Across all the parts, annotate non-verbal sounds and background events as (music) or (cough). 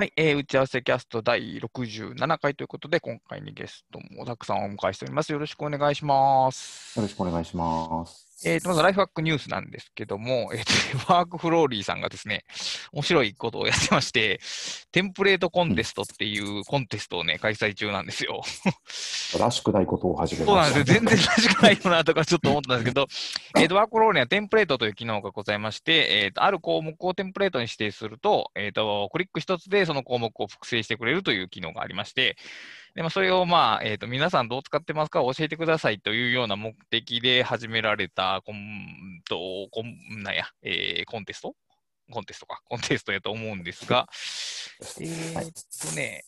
はい、えー打ち合わせキャスト第67回ということで、今回にゲストもたくさんお迎えしております。よろしくお願いします。よろしくお願いします。えーとまず、ライフハックニュースなんですけども、えーと (laughs) ワークフローリーさんがですね、面白いことをやってまして、テンプレートコンテストっていうコンテストをね、開催中なんですよ。らしくないことを始めそうなんですよ。ました。全然らしくないよなとかちょっと思ったんですけど、(laughs) えーとワークフローリーにはテンプレートという機能がございまして、えーとある項目をテンプレートに指定すると、えーとクリック一つでその項目を複製してくれるという機能がありまして、でまあ、それを、まあえーと皆さんどう使ってますか？教えてくださいというような目的で始められたコンとコンなんや、えーコンテスト？コンテストか、(laughs) コンテストやと思うんですが、えはい。ーっとね、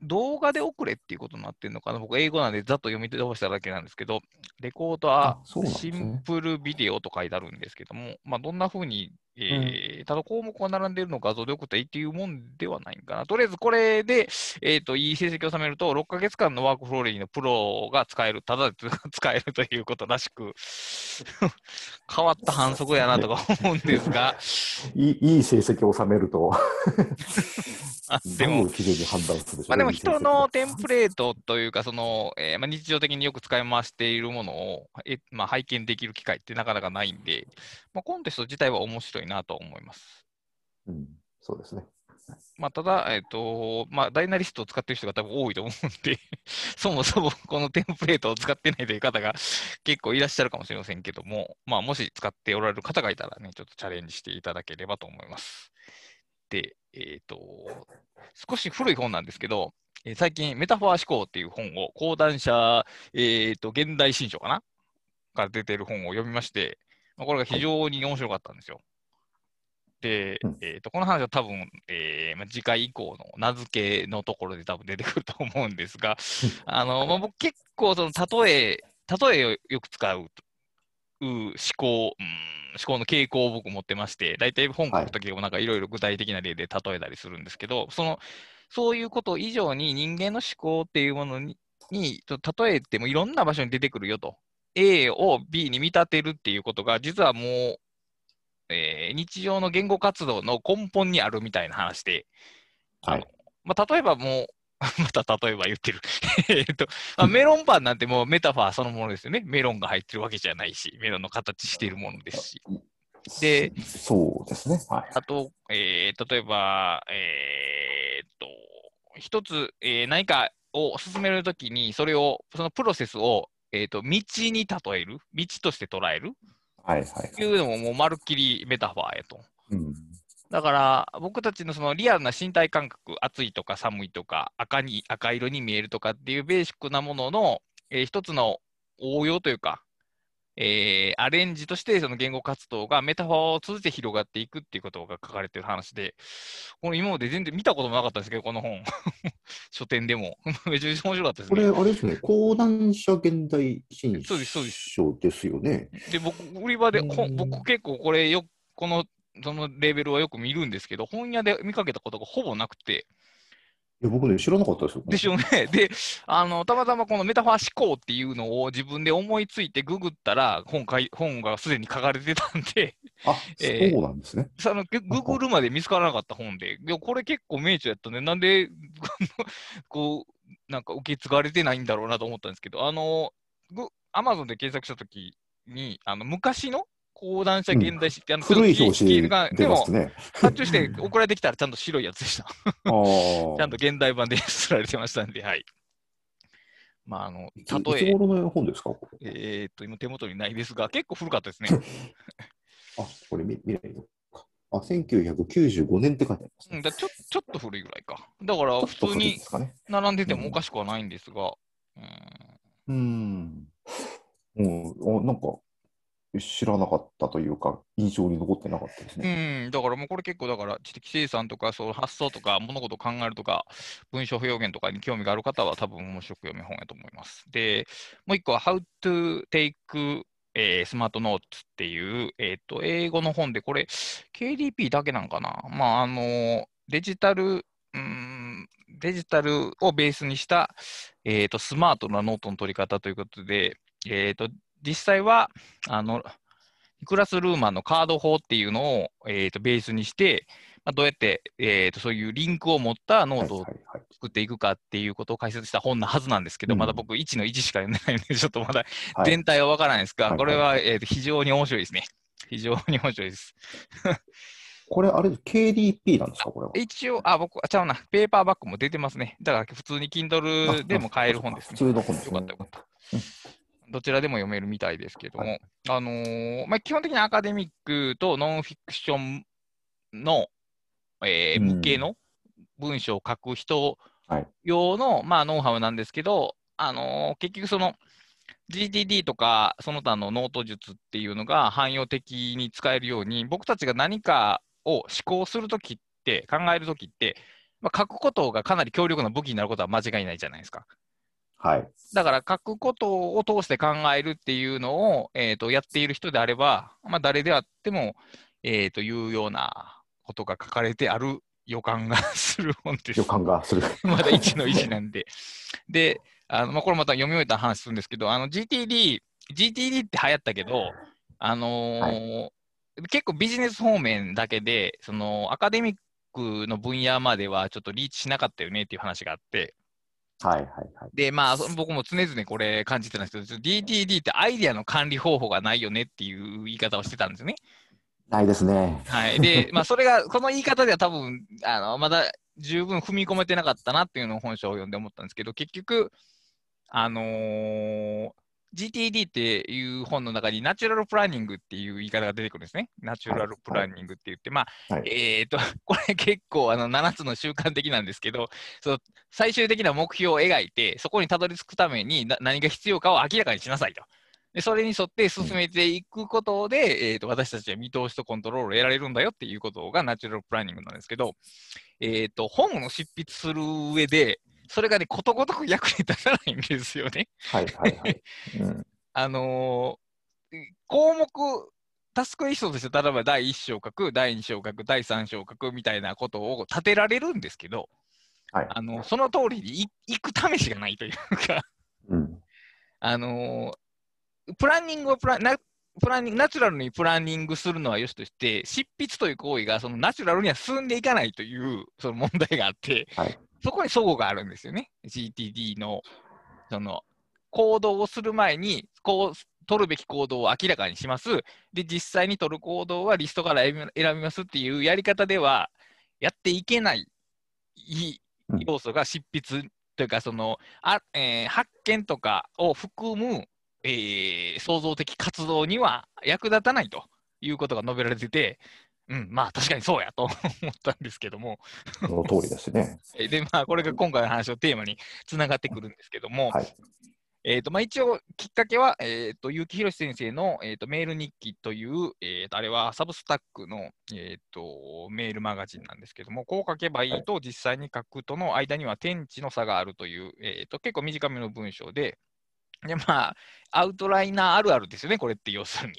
動画で送れっていうことになってるのかな、僕、英語なんでざっと読み飛ばしただけなんですけど、レコードはシンプルビデオと書いてあるんですけども、まあ、どんな風に、えーただ項目が並んでいるのを画像で送ったらいいっていうもんではないんかな。とりあえずこれで、えーっといい成績を収めると、6ヶ月間のワークフローリーのプロが使える、ただで (laughs) 使えるということらしく、(laughs) 変わった反則やなとか思うんですが、いいいい成績を収めると、あでもまあ、でも人のテンプレートというか、そのえーまあ、日常的によく使い回しているものを、えまあ、拝見できる機会ってなかなかないんで、まあ、コンテスト自体は面白いなと思います。うん、そうですね。まあ、ただ、えっ、と、まあ、ダイナリストを使ってる人が多分多いと思うんで、(laughs) そもそもこのテンプレートを使ってないという方が結構いらっしゃるかもしれませんけども、まあ、もし使っておられる方がいたらね、ちょっとチャレンジしていただければと思います。で、えっ、と、少し古い本なんですけど、えー最近、メタファー思考っていう本を、講談社、えっ、と、現代新書かな？から出てる本を読みまして、まあ、これが非常に面白かったんですよ。でうん、えー、とこの話は多分、えーまあ、次回以降の名付けのところで多分出てくると思うんですが、あのまあ、僕結構その例え、例えをよく使うう思考、うん、思考の傾向を僕持ってまして、大体本書くときでもなんかいろいろ具体的な例で例えたりするんですけど、そのそういうこと以上に人間の思考っていうものにに例えてもいろんな場所に出てくるよと。A を B に見立てるっていうことが、実はもう、えー日常の言語活動の根本にあるみたいな話で、はいまあ、例えばもう、(laughs) また例えば言ってる。(laughs) えっと、まあ、メロンパンなんてもうメタファーそのものですよね。メロンが入ってるわけじゃないし、メロンの形しているものですし。でそうですね。はい。あと、えー例えば、えーっと、一つ、えー何かを進めるときに、それを、そのプロセスを、えーっと、道に例える、道として捉えるはいはい。いうのも、もうまるっきりメタファーやと。うん。だから、僕たちのそのリアルな身体感覚、暑いとか寒いとか、赤に赤色に見えるとかっていうベーシックなものの、えー一つの応用というか、えーアレンジとしてその言語活動がメタファーを通じて広がっていくっていうことが書かれてる話で、これ今まで全然見たこともなかったんですけど、この本。(laughs) 書店でも。(laughs) めちゃめちゃ面白かったですこれ、ね。あれですね、講談社現代新そうですそうです書ですよね。で、僕、売り場で、僕結構これよ、この、そのレベルはよく見るんですけど、本屋で見かけたことがほぼなくて、いや、僕ね、知らなかったですよ。でしょうね。(laughs) で、あの、たまたまこのメタファー思考っていうのを自分で思いついてググったら、本かい本がすでに書かれてたんで、あ、(laughs) えーそうなんですね。そのグググるまで見つからなかった本で、いやこれ結構名著やったね。なんで、(laughs) こう、なんか受け継がれてないんだろうなと思ったんですけど、あの、アマゾンで検索したときに、あの、昔の講談社現代史って、あの、古い表紙が、出でも。発注して (laughs) 送られてきたらちゃんと白いやつでした。(laughs) ちゃんと現代版で刷られてましたんで、はい。まあ、あの、例え、頃の本ですか？これえーっと、今手元にないですが、結構古かったですね。(laughs) あ、これ見見ないのか。あ、1995年って書いてありますね。うん、だちょちょっと古いぐらいか。だから、普通に。並んでてもおかしくはないんですが、うん、うん。もう、あなんか、知らなかったというか、印象に残ってなかったですね。うん、だからもうこれ結構、だから知的生産とか、そう発想とか、物事を考えるとか、文章表現とかに興味がある方は、多分面白く読む本やと思います。で、もう一個は、How to Take えー、 Smart Notes っていう、えっ、と、英語の本で、これ、KDP だけなんかな？まあ、あの、デジタル、うん、デジタルをベースにした、えっ、と、スマートなノートの取り方ということで、えっ、と、実際は、あの、ニクラス・ルーマンのカード法っていうのを、えー、とベースにして、まあ、どうやって、えー、とそういうリンクを持ったノートをはいはいはい作っていくかっていうことを解説した本なはずなんですけど、うんまだ僕1の1しか読んでないので、ちょっとまだはい全体はわからないですが、はいこれは、えー、と非常に面白いですね。非常に面白いです。(laughs) これ、あれ、KDP なんですか、これは？一応、あ、僕、あちゃうな、ペーパーバッグも出てますね。だから普通に Kindle でも買える本ですね。普通の本ですね。よかったよかった。どちらでも読めるみたいですけども、あのーまあ、基本的にアカデミックとノンフィクションの、えーうん。向けの文章を書く人はい。用の、まあ、ノウハウなんですけど、あのー結局その GTD とかその他のノート術っていうのが汎用的に使えるように、僕たちが何かを思考するときって、考えるときって、まあ、書くことがかなり強力な武器になることは間違いないじゃないですか。はい。だから書くことを通して考えるっていうのを、えー、とやっている人であれば、まあ、誰であっても、えー、というようなことが書かれてある予感がする本です予。感がする。(laughs) まだ1の1なんで。で、あのまあ、これまた読み終えた話するんですけど、あの GTD、GTD って流行ったけど、あのー結構ビジネス方面だけで、そのアカデミックの分野まではちょっとリーチしなかったよねっていう話があって、はいはいはい。で、まあ、そ僕も常々これ感じてたんですけど、DTD ってアイデアの管理方法がないよねっていう言い方をしてたんですよね。ないですね。はい。で、まあ、それが、この言い方では多分、あの、まだ十分踏み込めてなかったなっていうのを本書を読んで思ったんですけど、結局、あのー GTD っていう本の中にナチュラルプランニングっていう言い方が出てくるんですね。ナチュラルプランニングって言って、まあ、はいえっ、と、(laughs) これ結構あの7つの習慣的なんですけど、その最終的な目標を描いて、そこにたどり着くためにな何が必要かを明らかにしなさいと。でそれに沿って進めていくことで、えー、と私たちは見通しとコントロールを得られるんだよっていうことがナチュラルプランニングなんですけど、えー、と本を執筆する上で、それがね、ことごとく役に立たないんですよね。はいはいはい。うん、(laughs) あのー項目、タスクリストとして、例えば第1章書く、第2章書く、第3章書くみたいなことを立てられるんですけど、はい。あのその通りにい行く試しがないというか、うん。あのープランニングをプランナプランニングナチュラルにプランニングするのはよしとして、執筆という行為がそのナチュラルには進んでいかないというその問題があって、はい。そこに齟齬があるんですよね。GTD のその行動をする前に、こう取るべき行動を明らかにします。で、実際に取る行動はリストから選びますっていうやり方ではやっていけない要素が執筆というか、そのあえー発見とかを含む、えー創造的活動には役立たないということが述べられてて、うん、まあ確かにそうやと (laughs) 思ったんですけども、その通りですね。え (laughs) ーで、まあ、これが今回の話のテーマにつながってくるんですけども、はい。えーとまあ、一応、きっかけは、えー、と結城宏先生の、えー、とメール日記という、えーと、あれはサブスタックの、えー、とメールマガジンなんですけども、こう書けばいいと実際に書くとの間には天地の差があるという、えー、と結構短めの文章で、でまあ、アウトライナーあるあるですよね、これって要するに。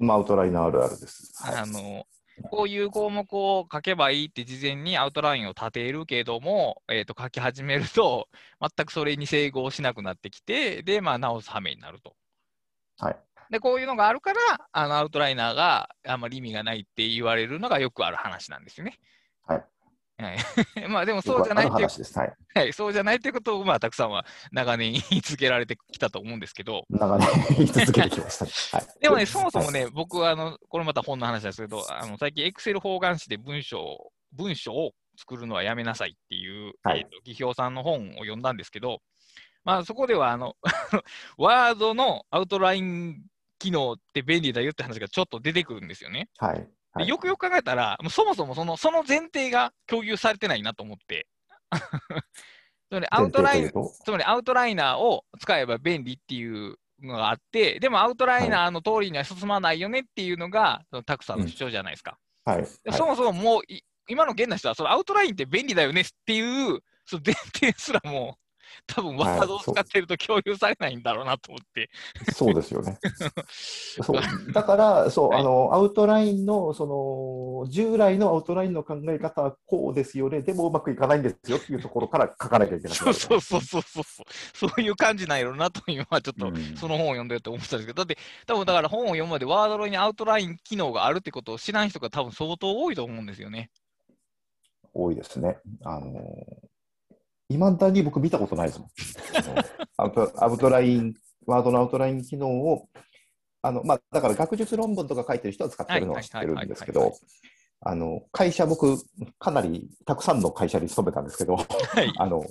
まあ、アウトライナーあるあるです。はいあのこういう項目を書けばいいって事前にアウトラインを立てるけども、えー、と書き始めると、全くそれに整合しなくなってきて、で、まあ、直す羽目になると。はい。で、こういうのがあるから、あのアウトライナーがあんまり意味がないって言われるのがよくある話なんですよね。はい。はい、(laughs) まあでもそうじゃないっていう。はい。はい、そうじゃないっていうことを、まあ、たくさんは長年言い続けられてきたと思うんですけど、長年言い続けてきましたね。はい。(laughs) でもね、そもそもね、僕はあの、これまた本の話ですけど、あの最近、エクセル方眼紙で文章を文章を作るのはやめなさいっていう、はいえーと技評さんの本を読んだんですけど、まあ、そこではあの (laughs) ワードのアウトライン機能って便利だよって話がちょっと出てくるんですよね。はい。はいでよくよく考えたら、もうそもそもそのその前提が共有されてないなと思って。(laughs) つまりアウトラインつまりアウトライナーを使えば便利っていうのがあって、でもアウトライナーの通りには進まないよねっていうのが、その Tak.さんの主張じゃないですか。はい。でそもそももうい今の現代の人はそのアウトラインって便利だよねっていうその前提すらもう多分ワードを使ってると共有されないんだろうなと思って。そうですよね。(laughs) そうだから、そう、はいあの、アウトラインの、その、従来のアウトラインの考え方はこうですよね、でもうまくいかないんですよっていうところから書かなきゃいけない。そうそうそうそうそうそう。そういう感じなんやろうなと今はちょっとうんその本を読んでると思ってたんですけど、だって多分だから本を読むまでワードロにアウトライン機能があるってことを知らん人が多分相当多いと思うんですよね。多いですね。あのいまだに僕見たことないですもん。(laughs) アウトアウトライン、ワードのアウトライン機能を、あのまあ、だから学術論文とか書いてる人は使ってるのは知ってるんですけど、あの会社、僕、かなりたくさんの会社に勤めたんですけど、はい。あの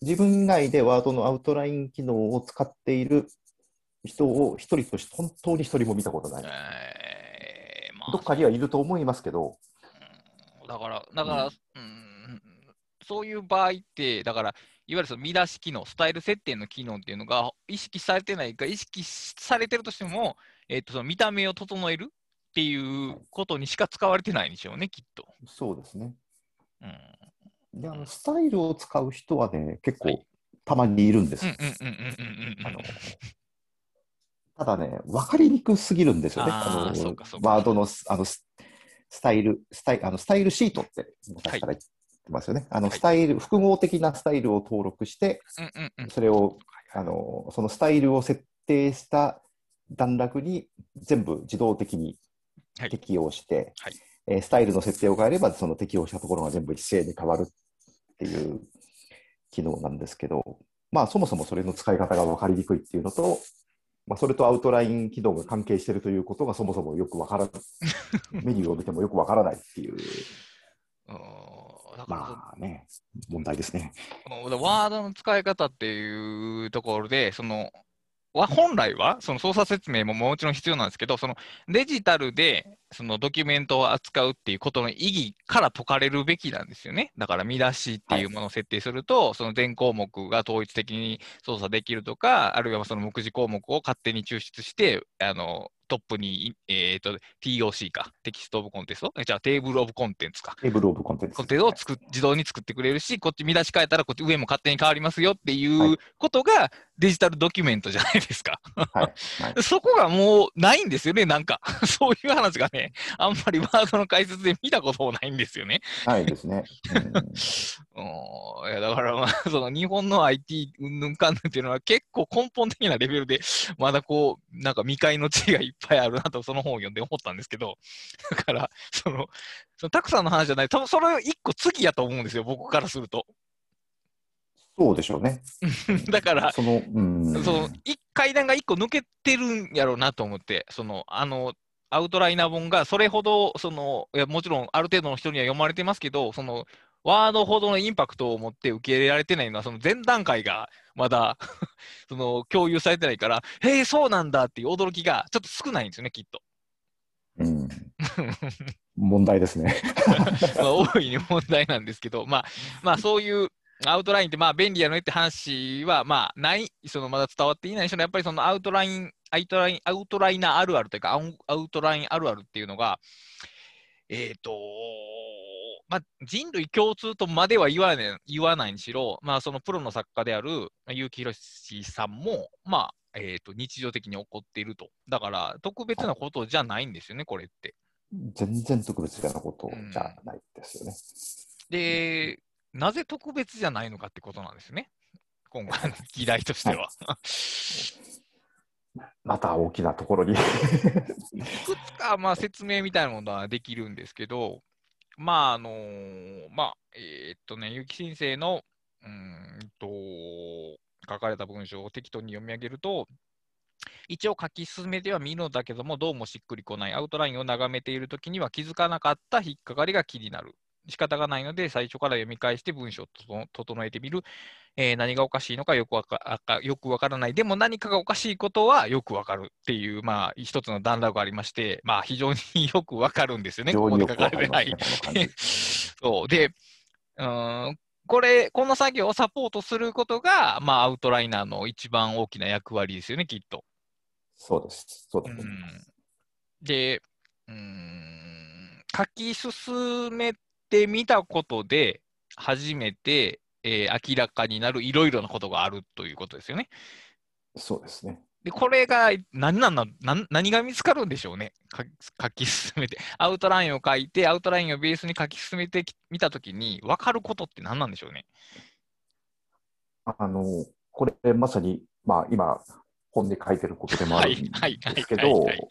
自分以外でワードのアウトライン機能を使っている人を一人として本当に一人も見たことない。えーまあどっかにはいると思いますけど、うんだから、だから、うん、そういう場合って、だから、いわゆるその見出し機能、スタイル設定の機能っていうのが意識されてないか、意識されてるとしても、えっとその見た目を整えるっていうことにしか使われてないんでしょうね、きっと。そうですね。うん、であのスタイルを使う人はね、結はい構たまにいるんですよ。うんうんうんうんうんうんあのただね、分かりにくすぎるんですよね。あのそうかそうかワードのスあのススタイル、スタイあのスタイルシートって昔から言ってますよね。あのはい。スタイル、複合的なスタイルを登録して、それをあのそのスタイルを設定した段落に全部自動的にはい。適用して、はい。えースタイルの設定を変えれば、その適用したところが全部一斉に変わるっていう機能なんですけど、まあ、そもそもそれの使い方が分かりにくいっていうのと、まあ、それとアウトライン機能が関係しているということがそもそもよく分からない、(laughs) メニューを見てもよく分からないっていう、うんだからまあね、問題ですね。このワードの使い方っていうところで、そのは本来はその操作説明ももちろん必要なんですけど、そのデジタルでそのドキュメントを扱うっていうことの意義から解かれるべきなんですよね。だから見出しっていうものを設定すると、その全項目が統一的に操作できるとか、あるいはその目次項目を勝手に抽出して、あのトップに、えー、と TOC か、テキストオブコンテンツじゃあテーブルオブコンテンツか。テーブルオブコンテンツコンテンツを作っ自動に作ってくれるし、こっち見出し変えたらこっち上も勝手に変わりますよってはいいうことがデジタルドキュメントじゃないですか。はいはい (laughs) そこがもうないんですよね、なんか。(laughs) そういう話がね、あんまりワードの解説で見たこともないんですよね。ないですね。(laughs) うんうんいやだから、まあ、(laughs) その日本の IT うんぬんかんぬんっていうのは結構根本的なレベルで、(laughs) まだこう、なんか未開の地がいっぱいあるなと、その本を読んで思ったんですけど、(laughs) だから、その、そのたくさんの話じゃない、多分それ一個次やと思うんですよ、僕からすると。そうでしょうね。だから、その、うん、その一階段が一個抜けてるんやろうなと思って、そのあのアウトライナー本がそれほどそのいや、もちろんある程度の人には読まれてますけど、そのワードほどのインパクトを持って受け入れられてないのは、その前段階がまだ (laughs) その共有されてないから、へえ、そうなんだっていう驚きがちょっと少ないんですよね、きっと。うん、(laughs) 問題ですね。(laughs) まあ、大いに問題なんですけど、まあ、まあ、そういうアウトラインってまあ便利やのねって話はまあない、そのまだ伝わっていない人のやっぱりそのアウトライン、アウトライン、アウトライナーあるあるというか、アウアウトラインあるあるっていうのが、えっ、と、まあ、人類共通とまでは言わない言わないにしろ、まあ、そのプロの作家である結城浩さんも、まあえー、と日常的に起こっていると。だから、特別なことじゃないんですよね、これって。全然特別なことじゃないですよね。で、なぜ特別じゃないのかってことなんですね。今回の (laughs) 議題としては。また大きなところに。いくつかまあ説明みたいなものはできるんですけど、まああのまあ、えーっとね、結城先生のうんと書かれた文章を適当に読み上げると、一応書き進めては見るのだけども、どうもしっくりこない。アウトラインを眺めているときには気づかなかった引っかかりが気になる。仕方がないので、最初から読み返して文章を整えてみる。えー何がおかしいのかよくわかよくわからない。でも何かがおかしいことはよくわかるっていう、まあ、一つの段落がありまして、まあ、非常に (laughs) よくわかるんですよね、ここで書かれてない。(laughs) そう。で、うーん、これ、この作業をサポートすることが、まあ、アウトライナーの一番大きな役割ですよね、きっと。そうです。そうだうと思います。ん、で、うーん、書き進めてみたことで、初めて、えー明らかになるいろいろなことがあるということですよね。そうですね。で、これが何なんだ何何が見つかるんでしょうね。書き進めて。アウトラインを書いて、アウトラインをベースに書き進めてきみたときに、分かることって何なんでしょうね。あの、これまさに、まあ今、本で書いてることでもあはいるん、ですけ、はいどはい、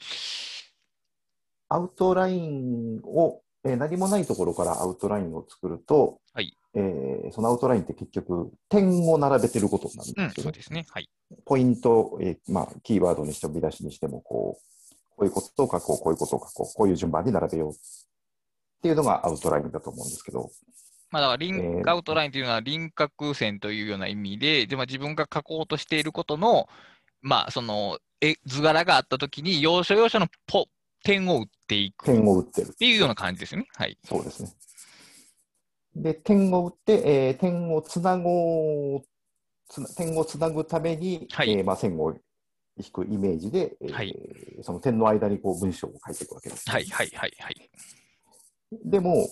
アウトラインをえー何もないところからアウトラインを作ると、はいえーそのアウトラインって結局、点を並べてることになるんうん、ですよね。そうですね。はい。ポイント、えーまあ、キーワードにしても見出しにしてもこう、こういうことを書こう、こういうことを書こう、こういう順番に並べようっていうのがアウトラインだと思うんですけど、まあ、だからリン、えーアウトラインというのは輪郭線というような意味で、でまあ、自分が書こうとしていることの、まあ、そのえ図柄があったときに、要所要所のポ点を打っていくっ点を打ってる。ていうような感じですよね。はい。そうですね。で、点を打って、えー点をつなごう、つな点をつなぐために、はいえーまあ、線を引くイメージで、えーはいその点の間にこう文章を書いていくわけです。はい、はい、はい、はい。でも、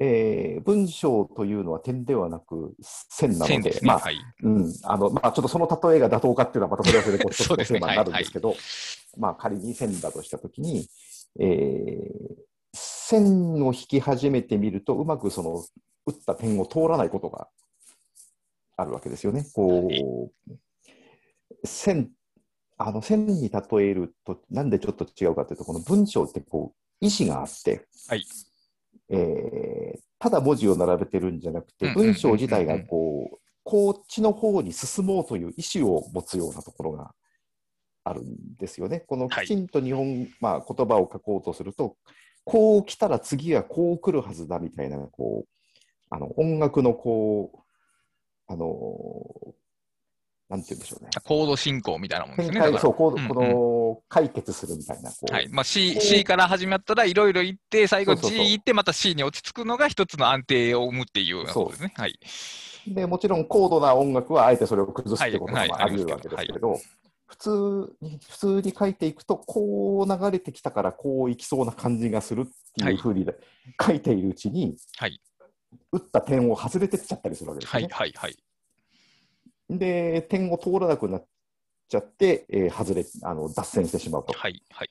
えー文章というのは点ではなく線なので。まあはい。うんあのまあ、ちょっとその例えが妥当かっていうのは、またそれはそれでこう一つそうですねのテーマになるんですけど、まあ、仮に線だとしたときに、えー線を引き始めてみると、うまくその打った点を通らないことがあるわけですよね。こう線あの線に例えると、なんでちょっと違うかというと、この文章ってこう意思があって、はいえーただ文字を並べてるんじゃなくて、文章自体がこう、こっちの方に進もうという意思を持つようなところがあるんですよね。このはいきちんと日本、まあ、言葉を書こうとすると、こう来たら次はこう来るはずだみたいな、こう、あの音楽のこう、あのなんて言うんでしょうね。コード進行みたいなもんですね。そう、こう、うんうん。この解決するみたいな、こう、はい。まあ、C, C から始まったらいろいろ行って、最後 G 行って、また C に落ち着くのが一つの安定を生むっていうようなことですね。はい。で、もちろん高度な音楽はあえてそれを崩すってこともあり得るわけですけれど、普通に、普通に書いていくと、こう流れてきたからこういきそうな感じがするっていうふうに書いているうちに、はい打った点を外れてっちゃったりするわけですはい。はいはい。で、点を通らなくなっちゃって、えー外れあの脱線してしまうと。はいはい。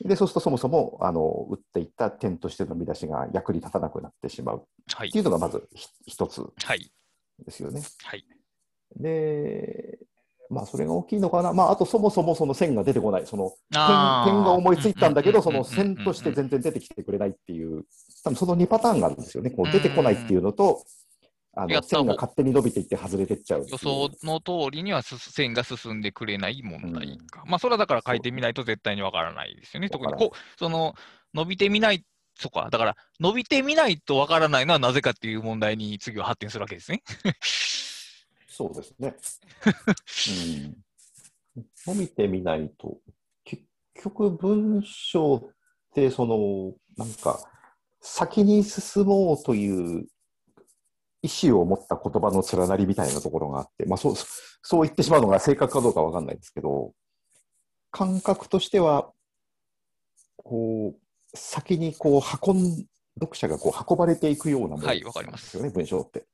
で、そうするとそもそもあの打っていった点としての見出しが役に立たなくなってしまうはいっていうのがまずひ一つはいですよね。はい。で、まあ、それが大きいのかな、まあ、あとそもそもその線が出てこない、その点が思いついたんだけど、その線として全然出てきてくれないっていう、多分その2パターンがあるんですよね、こう出てこないっていうのと、あの線が勝手に伸びていって外れてっちゃう予想の通りにはす線が進んでくれない問題うん。か。まあ、それはだから書いてみないと絶対にわからないですよね。特にこう、その、伸びてみない、そっか、だから、伸びてみないとわからないのはなぜかっていう問題に次は発展するわけですね。そうですね。(laughs) うん、伸びてみないと、結局文章って、その、なんか、先に進もうという意思を持った言葉の連なりみたいなところがあって、まあ、そうそう言ってしまうのが正確かどうかわかんないですけど、感覚としては、こう、先にこう運ん、読者がこう運ばれていくようなものですよね、文章って。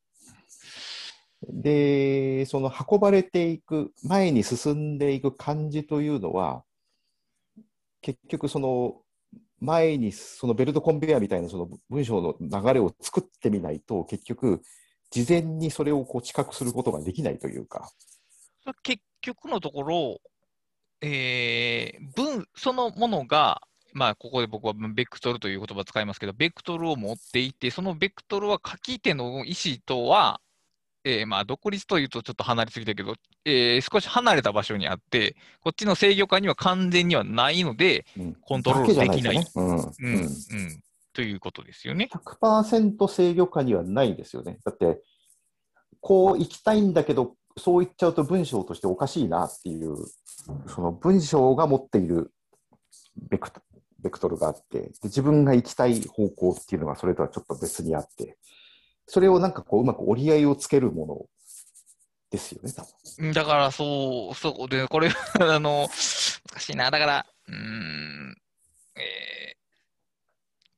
で、その運ばれていく、前に進んでいく感じというのは、結局その前にそのベルトコンベヤーみたいなその文章の流れを作ってみないと、結局、事前にそれをこう知覚することができないというか、結局のところ、えー文そのものが、まあ、ここで僕はベクトルという言葉を使いますけど、ベクトルを持っていて、そのベクトルは書き手の意思とは、えーまあ、独立というとちょっと離れすぎたけど、えー少し離れた場所にあって、こっちの制御下には完全にはないので、うん。コントロールできない。ということですよね。100%制御下にはないですよね。だって、こう行きたいんだけど、そう言っちゃうと文章としておかしいなっていう、その文章が持っているベクトベクトルがあってで、自分が行きたい方向っていうのがそれとはちょっと別にあって、それをなんかこううまく折り合いをつけるものですよね、多分。だから、そう、そうで、これ、(laughs) あの、難しいな。だから、うーん、え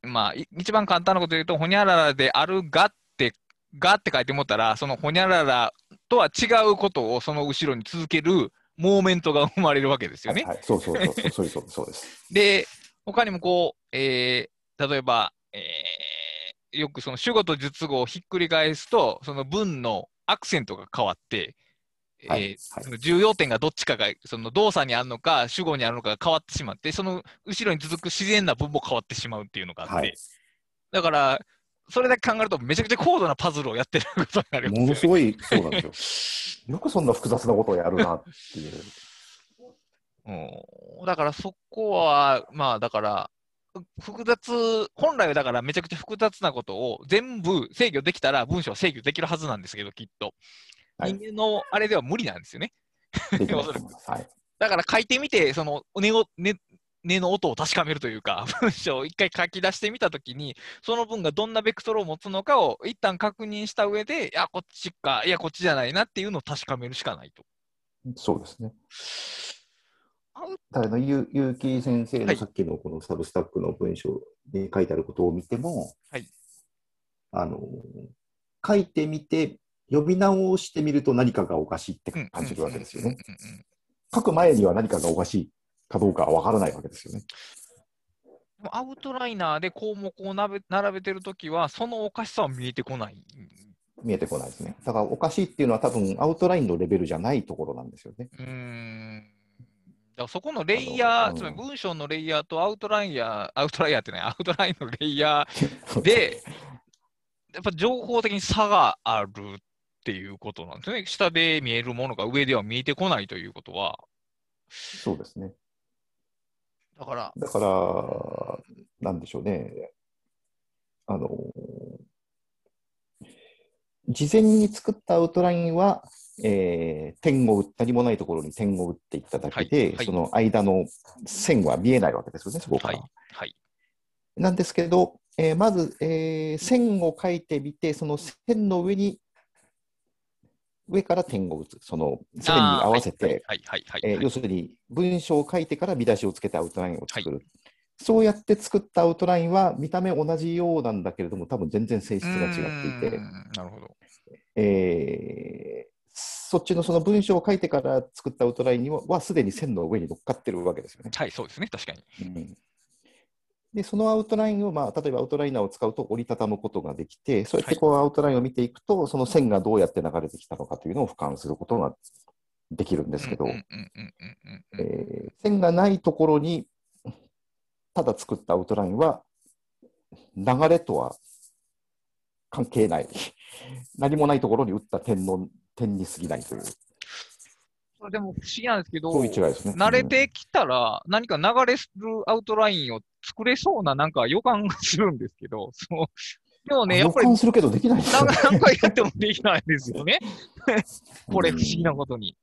ーまあ、い一番簡単なこと言うと、ほにゃららであるがって、がって書いてもったら、そのほにゃららとは違うことをその後ろに続けるモーメントが生まれるわけですよね。はいはい、そうそうそうそう、そうそうです。(laughs) で、他にもこう、えー例えば、えーよくその主語と述語をひっくり返すと、その文のアクセントが変わって、はいえーはいその重要点がどっちかが、その動作にあるのか、主語にあるのかが変わってしまって、その後ろに続く自然な文も変わってしまうっていうのがあって、はいだから、それだけ考えると、めちゃくちゃ高度なパズルをやってることになりますよね。ものすごい、そうなんですよ。(laughs) よくそんな複雑なことをやるなっていう。(laughs) うん、だからそこは、まあだから、ふ複雑、本来はだからめちゃくちゃ複雑なことを全部制御できたら文章は制御できるはずなんですけど、きっと。はい人間のあれでは無理なんですよね。はい。だから書いてみて、その音を、ね、音の音を確かめるというか、(laughs) 文章を一回書き出してみたときに、その文がどんなベクトルを持つのかを一旦確認した上で、いや、こっちか、いや、こっちじゃないなっていうのを確かめるしかないと。そうですね。アウだから、ゆ結城先生はいのさっきのこのサブスタックの文章に書いてあることを見ても、はいあの、書いてみて、呼び直してみると何かがおかしいってうん感じるわけですよね。書く前には何かがおかしいかどうかはわからないわけですよね。アウトライナーで項目を並べ並べてるときは、そのおかしさは見えてこない。見えてこないですね。だからおかしいっていうのは多分アウトラインのレベルじゃないところなんですよね。うーん。だからそこのレイヤー、つまり文章のレイヤーとアウトライヤー、アウトライヤーってね、アウトラインのレイヤー (laughs) で、やっぱ情報的に差があるっていうことなんですね。下で見えるものが上では見えてこないということは。そうですね。だから、だから、なんでしょうね。あの、事前に作ったアウトラインは、えー点を打何もないところに点を打っていっただけで、はいはいその間の線は見えないわけですよね、そこから。はい、はい。なんですけど、えーまず、えー線を書いてみて、その線の上に、上から点を打つ、その線に合わせて、要するに文章を書いてから見出しをつけてアウトラインを作る。そうやって作ったアウトラインは見た目同じようなんだけれども、多分全然性質が違っていうて、なるほど。えーそっちのその文章を書いてから作ったアウトラインにははすでに線の上に乗っかってるわけですよね。はい、そうですね、確かに。うんで、そのアウトラインを、まあ、例えばアウトライナーを使うと折りたたむことができて、そうやってこうアウトラインを見ていくと、その線がどうやって流れてきたのかというのを俯瞰することができるんですけど、線がないところに、ただ作ったアウトラインは、流れとは関係ない。(laughs) 何もないところに打った点の点に過ぎないという、それでも不思議なんですけど、そういうね。慣れてきたら、何か流れるアウトラインを作れそうななんか予感がするんですけど、そうでもうんね、やっぱり予感するけどできないですよね。何回やってもできないですよね。(laughs) これ不思議なうんことに。うん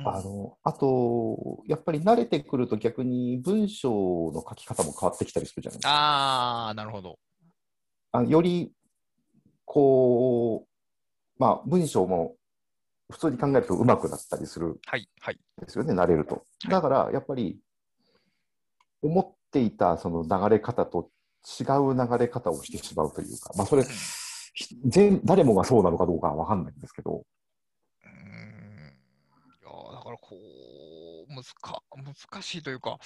あのあと、やっぱり慣れてくると逆に文章の書き方も変わってきたりするじゃないですか。あー、なるほど。あより、こう、まあ、文章も普通に考えると上手くなったりするはい、はい。ですよね、慣れると。だから、やっぱり、思っていたその流れ方と違う流れ方をしてしまうというか、まあ、それ、ひ全誰もがそうなのかどうかは分かんないんですけど、うーんいやーだからこう、難か難しいというか、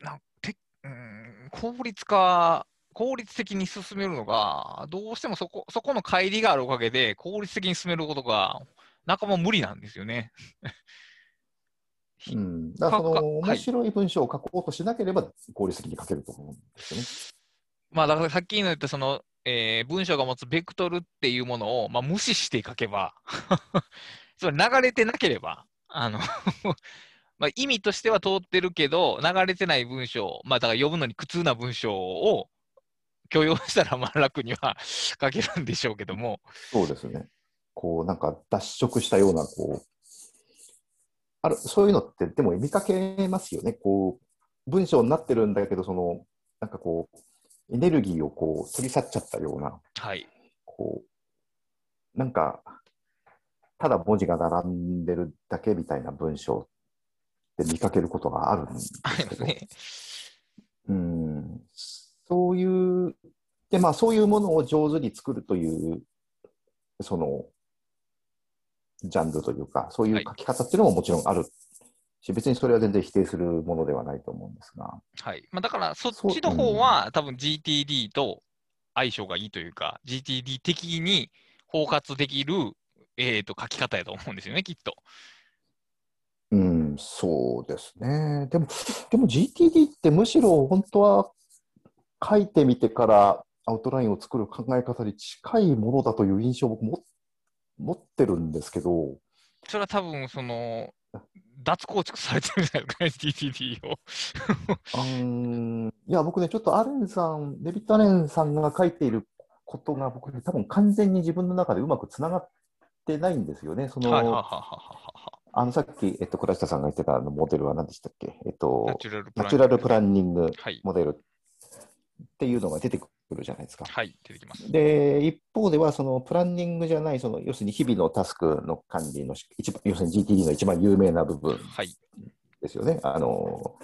なんてうーん効率化、効率的に進めるのが、どうしてもそこそこの乖離があるおかげで、効率的に進めることが、仲間無理なんですよね。うん、だからその面白い文章を書こうとしなければ効率的に書けると思うんですよね。まあ、だからさっきの言ったその、えー文章が持つベクトルっていうものを、まあ、無視して書けば、(laughs) それ流れてなければ、あの (laughs) まあ意味としては通ってるけど、流れてない文章、まあ、だから読むのに苦痛な文章を許容したらまあ楽には (laughs) 書けるんでしょうけども、そうですね。こう、なんか脱色したような、こう、あるそういうのって、でも見かけますよね。こう、文章になってるんだけど、その、なんかこう、エネルギーをこう取り去っちゃったような、はい。こう、なんか、ただ文字が並んでるだけみたいな文章って見かけることがあるんですけど、(laughs) ね。うん、そういう、で、まあ、そういうものを上手に作るという、その、ジャンルというか、そういう書き方っていうのももちろんあるし、別にそれは全然否定するものではないと思うんですが、はい。まあ、だから、そっちの方は、多分 GTD と相性がいいというか、GTD 的に包括できるえー、と書き方やと思うんですよね、きっと。うん、そうですね。でも、でも GTD ってむしろ本当は書いてみてからアウトラインを作る考え方に近いものだという印象を僕も持ってるんですけど、それは多分、その、脱構築されてるんじゃないですかね、(laughs) GTD を。いや、僕ね、ちょっとアレンさん、デビッド・アレンさんが書いていることが僕ね、多分完全に自分の中でうまくつながってないんですよね。その、はいはいはいはいはあのさっき、えっと、倉下さんが言ってたあのモデルは何でしたっけ？えっと、チュラルプ natural planning はい。モデルっていうのが出てくるじゃないですか。はい、出てきます。で、一方では、そのプランニングじゃない、その要するに日々のタスクの管理のし一番、要するに GTD の一番有名な部分はい。ですよね。あの、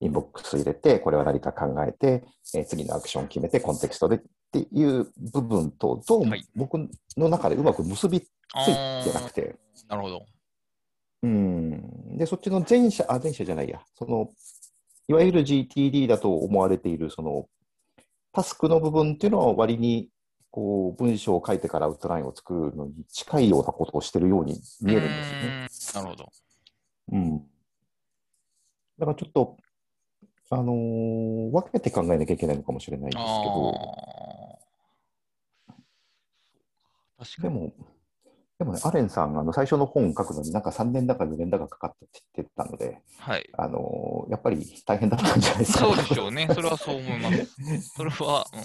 インボックス入れて、これは何か考えて、えー次のアクション決めて、コンテクストでっていう部分と、どうもはい僕の中でうまく結びついあてなくて、ーなるほど。うん。で、そっちの前者、あ、前者じゃないや、その、いわゆる GTD だと思われている、その、タスクの部分っていうのは割に、こう、文章を書いてからアウトラインを作るのに近いようなことをしてるように見えるんですよね。なるほど。うん。だからちょっと、あのー分けて考えなきゃいけないのかもしれないですけど、ああ。確かに。でも、でもね、アレンさん、あの最初の本を書くのになんか3年だか4年だかかったって言ってたので、はい。あのーやっぱり大変だったんじゃないですか。そうでしょうね。(laughs) それはそう思います。それは、うーん。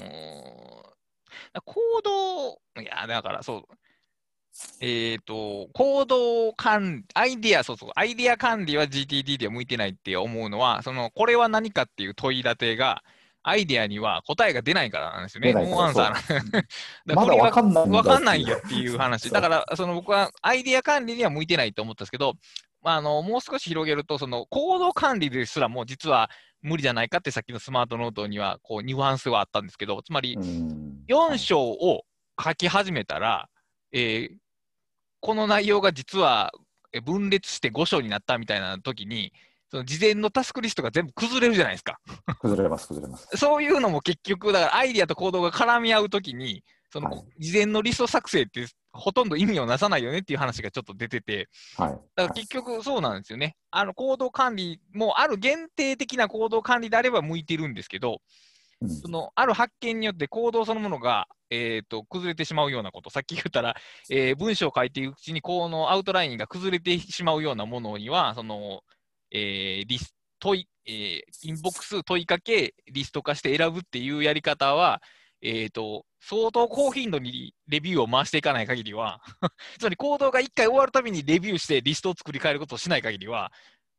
行動、いや、だからそう。えっ、と、行動管理、アイディア、そうそう、アイディア管理は GTD では向いてないって思うのは、その、これは何かっていう問い立てが、アイディアには答えが出ないからなんですよね。ノーアンサーな。(laughs) まだわかんないわかんないよっていう話。だから、その僕はアイディア管理には向いてないと思ったんですけど、まあ、あのもう少し広げると、その行動管理ですらも実は無理じゃないかってさっきのスマートノートにはこうニュアンスはあったんですけど、つまりうん。4章を書き始めたら、えーこの内容が実はえ分裂して5章になったみたいな時に、その事前のタスクリストが全部崩れるじゃないですか。崩れます、崩れます。そういうのも結局、だからアイディアと行動が絡み合うときに、そのはい事前のリスト作成ってほとんど意味をなさないよねっていう話がちょっと出てて、はい。だから結局そうなんですよね。あの行動管理もある限定的な行動管理であれば向いてるんですけど、うんそのある発見によって行動そのものが、えー、と崩れてしまうようなこと、さっき言ったら、えー文章を書いていくうちに、このアウトラインが崩れてしまうようなものには、そのえーリス問い、えーインボックス問いかけ、リスト化して選ぶっていうやり方は、えー、と相当高頻度にレビューを回していかない限りは、(laughs) つまり行動が1回終わるたびにレビューしてリストを作り変えることをしない限りは、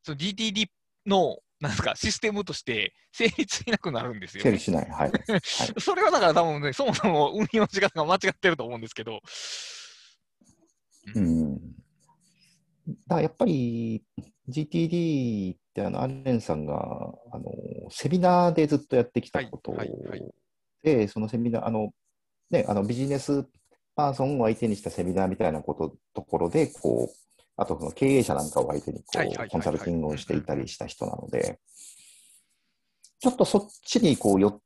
その GTD のなんですかシステムとして成立しなくなるんですよ、ね整理。しない。はい。(laughs) それはだから多分ね、そもそも運用の仕方が間違ってると思うんですけど、うん。らやっぱり GTD ってあのアレンさんがあのセミナーでずっとやってきたことはいはいはい。で、そのセミナー、あの、ね、あのビジネスパーソンを相手にしたセミナーみたいなことところで、こう、あとその経営者なんかを相手にこはいはいはいコンサルティングをしていたりした人なので、ちょっとそっちにこう寄っ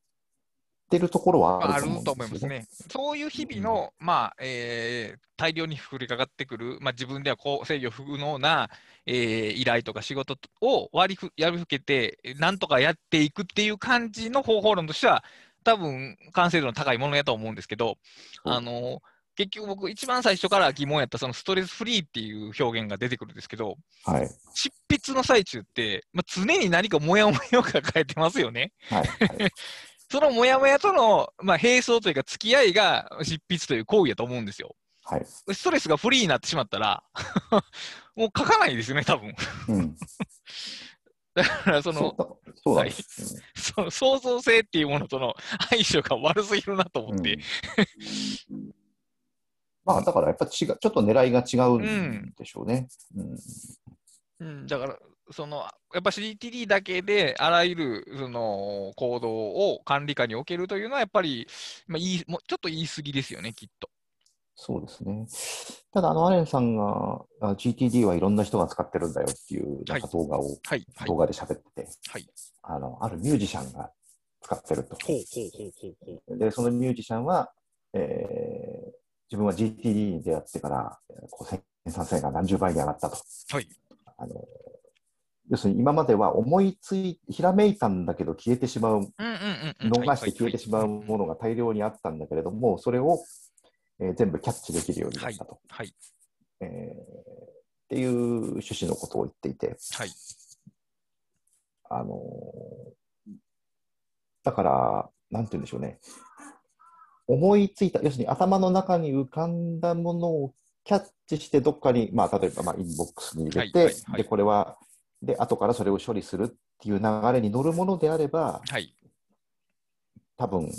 てるところはああると思い。ますね。そういう日々の、まあえー大量に降りかかってくる、まあ、自分ではこう制御不能な、えー依頼とか仕事を割りふやりふけて、なんとかやっていくっていう感じの方法論としては、多分完成度の高いものやと思うんですけど、うんあの結局僕、一番最初から疑問やったそのストレスフリーっていう表現が出てくるんですけど、はい。執筆の最中って、まあ、常に何かモヤモヤを抱えてますよね。はい。はい。(laughs) そのモヤモヤとの、まあ、並走というか、付き合いが執筆という行為やと思うんですよ。はい。ストレスがフリーになってしまったら、(laughs) もう書かないですよね、多分。うん。(laughs) だから、その、そう創造性っていうものとの相性が悪すぎるなと思って。まあ、だからやっぱ違う、ちょっと狙いが違うんでしょうね。うんうん、だから、その、やっぱ CTD だけで、あらゆる、その、行動を管理下に置けるというのは、やっぱり、まあ、いい、もうちょっと言い過ぎですよね、きっと。そうですね。ただ、あの、アレンさんが、あ GTD はいろんな人が使ってるんだよっていうなんか動画を、はい、はい動。画で喋ってて、はい。あの、あるミュージシャンが使ってると。ほうほうほうほうほう。で、そのミュージシャンは、えー自分は GTD に出会ってから、こう生産性が何十倍に上がったと。はい。あの要するに今までは思いつい、ひらめいたんだけど消えてしまう。逃して消えてしまうものが大量にあったんだけれども、それを、えー全部キャッチできるようになったと、はい。えーっていう趣旨のことを言っていて、はい。あのーだから、なんて言うんでしょうね。思いついた、要するに頭の中に浮かんだものをキャッチして、どっかに、まあ、例えば、まあ、インボックスに入れて、はいはいはいで、これは、で、後からそれを処理するっていう流れに乗るものであれば、はい。多分、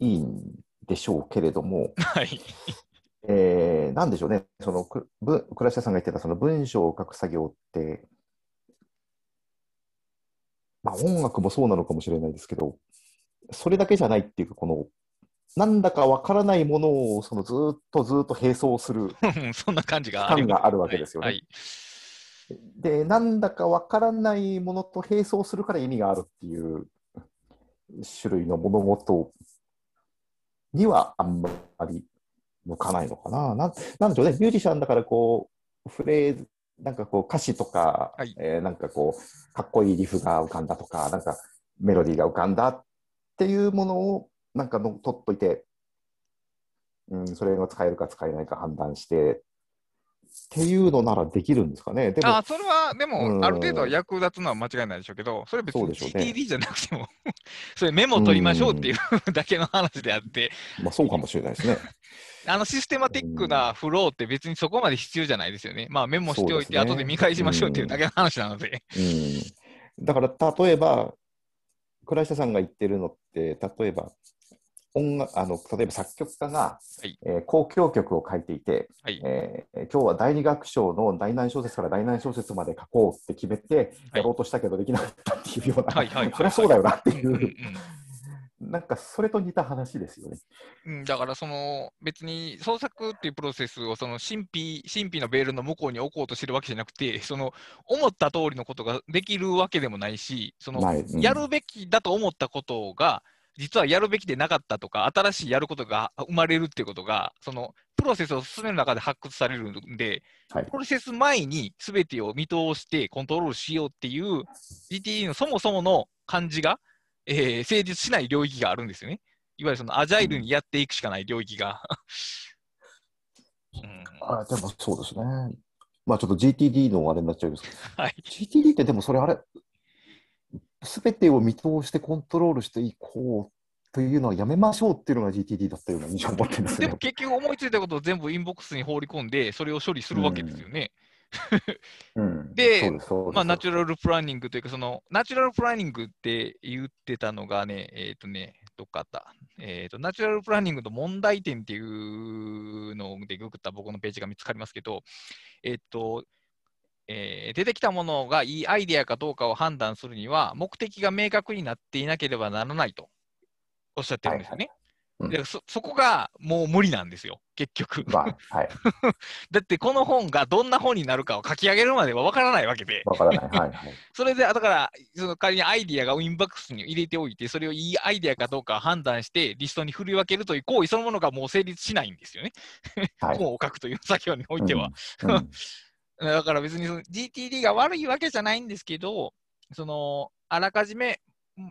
いいんでしょうけれども、はい。えーなんでしょうね、そのくぶ倉下さんが言ってたその文章を書く作業って、まあ、音楽もそうなのかもしれないですけど、それだけじゃないっていうか、この、なんだかわからないものをそのずーっとずーっと並走する。(laughs) そんな感じがあるわけですよねはい。で、なんだかわからないものと並走するから意味があるっていう種類の物事にはあんまり向かないのかな。なんなんでしょうね、ミュージシャンだからこう、フレーズ、なんかこう歌詞とか、はいえーなんかこう、かっこいいリフが浮かんだとか、なんかメロディーが浮かんだっていうものをなんかの取っといて、うん、それが使えるか使えないか判断してっていうのならできるんですかね。でもあ、それは、でうも、んある程度は役立つのは間違いないでしょうけど、それは別にそうでしょうね GTD じゃなくても、(laughs) それメモ取りましょうっていうだけの話であって、まあそうかもしれないですね。(laughs) あのシステマティックなフローって別にそこまで必要じゃないですよね。まあメモしておいて、後で見返しましょうっていうだけの話なので。うん、だから例えば、倉下さんが言ってるのって、例えば、音楽あの例えば作曲家が、はい。えー交響曲を書いていて、はい。えー今日は第二楽章の第何小節から第何小節まで書こうって決めて、やろうとしたけどできなかったっていうような、はい (laughs) そりゃそうだよなっていう。んうんう、なんかそれと似た話ですよね。うんうんだからその別に創作っていうプロセスをその神秘神秘のベールの向こうに置こうとしてるわけじゃなくてその思った通りのことができるわけでもないしそのやるべきだと思ったことが実はやるべきでなかったとか新しいやることが生まれるっていうことがそのプロセスを進める中で発掘されるんではいプロセス前に全てを見通してコントロールしようっていう GTD のそもそもの感じが、えー成立しない領域があるんですよね。いわゆるそのアジャイルにやっていくしかない領域が。うんあでもそうですね。まあちょっと GTD のあれになっちゃうんですけど、はい、GTD ってでもそれあれ、すべてを見通してコントロールしていこうというのはやめましょうっていうのが GTD だったような (laughs) 印象を持ってるんですねでも。結局思いついたことを全部インボックスに放り込んで、それを処理するわけですよね。うんでナチュラルプランニングというか、そのナチュラルプランニングって言ってたのがね、えっ、とね、どっかあった。えっ、と、ナチュラルプランニングの問題点っていうのでググった僕のページが見つかりますけど、えっ、と、えー出てきたものがいいアイデアかどうかを判断するには、目的が明確になっていなければならないとおっしゃってるんですよね。はいうんでそそこがもう無理なんですよ、結局。まあ、はい。(laughs) だってこの本がどんな本になるかを書き上げるまでは分からないわけで、わからない。はい、はい。(laughs) それで、だから、その仮にアイディアがウィンバックスに入れておいて、それをいいアイディアかどうか判断して、リストに振り分けるという行為そのものがもう成立しないんですよね。はい (laughs) 本を書くという作業においては。うんうんだから別にその GTD が悪いわけじゃないんですけど、そのあらかじめ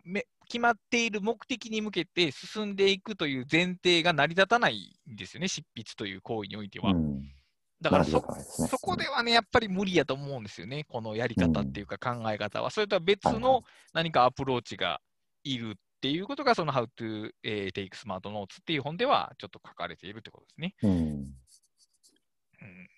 め決まっている目的に向けて進んでいくという前提が成り立たないんですよね、執筆という行為においては。うんだからそねそこではね、やっぱり無理やと思うんですよね、このやり方っていうか考え方は。それとは別の何かアプローチがいるっていうことが、その How to、えー Take Smart Notes っていう本ではちょっと書かれているってことですね。うん。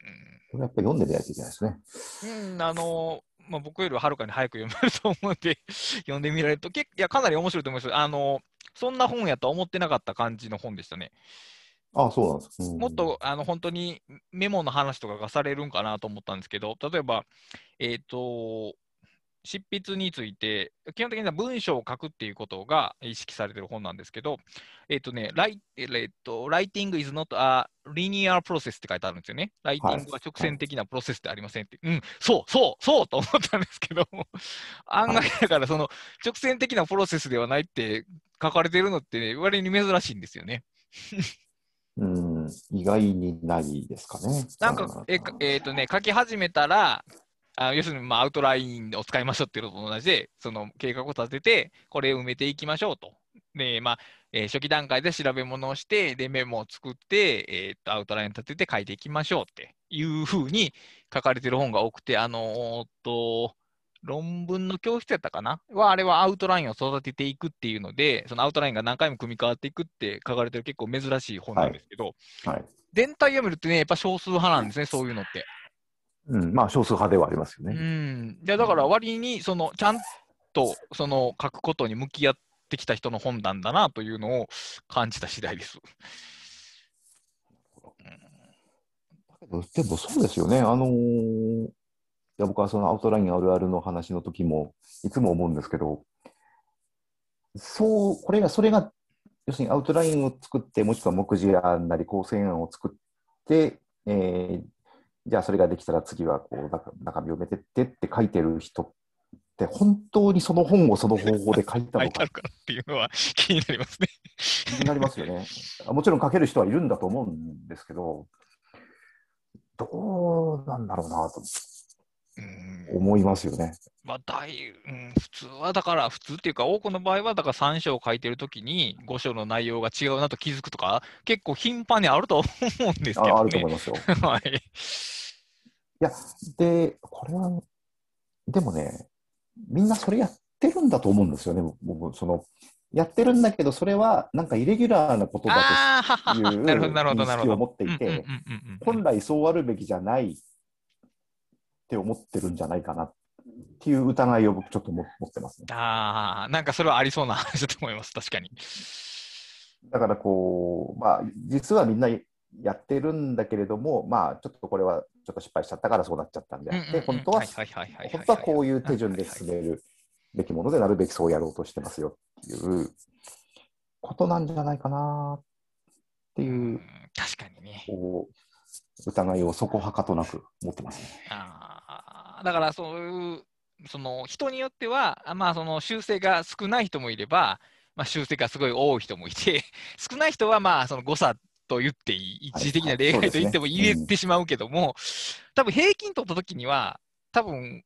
うんこれやっぱり読んでみないといけないですね。うんうん、あのまあ、僕よりははるかに早く読めると思うんで、(laughs) 読んでみられると、けいやかなり面白いと思いますあの。そんな本やとは思ってなかった感じの本でしたね。ああ、そうなんです。うんもっとあの本当にメモの話とかがされるんかなと思ったんですけど、例えば、えっ、と、執筆について、基本的には文章を書くっていうことが意識されてる本なんですけど、えっ、とね、ライえーと、Writing is not a linear process って書いてあるんですよね。ライティングは直線的なプロセスでありませんって。うん、そう、そう、そうと思ったんですけど、案外だからその直線的なプロセスではないって書かれてるのって、割に珍しいんですよね。うん、意外にないですかね。なんか、えかえーとね、書き始めたら、あ要するにまあアウトラインを使いましょうっていうのと同じで、その計画を立てて、これを埋めていきましょうと。で、まあ、えー初期段階で調べ物をして、で、メモを作って、えーと、アウトライン立てて書いていきましょうっていうふうに書かれてる本が多くて、あのーっと、論文の教室やったかな？は、あれはアウトラインを育てていくっていうので、そのアウトラインが何回も組み替わっていくって書かれてる結構珍しい本なんですけど、はい。全体を見るとね、やっぱ少数派なんですね、そういうのって。うん、まあ、少数派ではありますようね。ん。いや、だから割に、その、ちゃんと、その、書くことに向き合ってきた人の本なんだなというのを感じた次第です。でもそうですよね。あのーいや僕はそのアウトラインあるあるの話の時もいつも思うんですけど、そう、これが、それが、要するにアウトラインを作って、もしくは目次案なり構成案を作って、えーじゃあそれができたら次はこう中中身を埋めてってって書いてる人って、本当にその本をその方法で書いたのかっていうのは気になりますね。気になりますよね。あもちろん書ける人はいるんだと思うんですけど、どうなんだろうなとうん。思いますよね。まあ、大、うん、普通はだから、普通っていうか、多くの場合は、だから3章を書いてるときに、5章の内容が違うなと気づくとか、結構頻繁にあると思うんですけどね。ああると思いますよ。(laughs) はい。いや、で、これは、でもね、みんなそれやってるんだと思うんですよね、僕、その、やってるんだけど、それはなんかイレギュラーなことだ。という。認識を持っていて、本来そうあるべきじゃないって思ってるんじゃないかなっていう疑いを僕ちょっとも持ってますね。ああ、なんかそれはありそうな話だと思います、確かに。だからこう、まあ、実はみんなやってるんだけれども、まあ、ちょっとこれはちょっと失敗しちゃったからそうなっちゃったんであって、本当は、本当はこういう手順で進めるべきもので、なるべきそうやろうとしてますよっていうことなんじゃないかなっていうう、ん確かにね。疑いをそこはかとなく持ってますね。あーだからそういう、その人によっては、あまあ、その修正が少ない人もいれば、まあ、修正がすごい多い人もいて、(laughs) 少ない人はまあその誤差と言っていい、一時的な例外と言っても言えてしまうけども、多分平均取ったときには、多分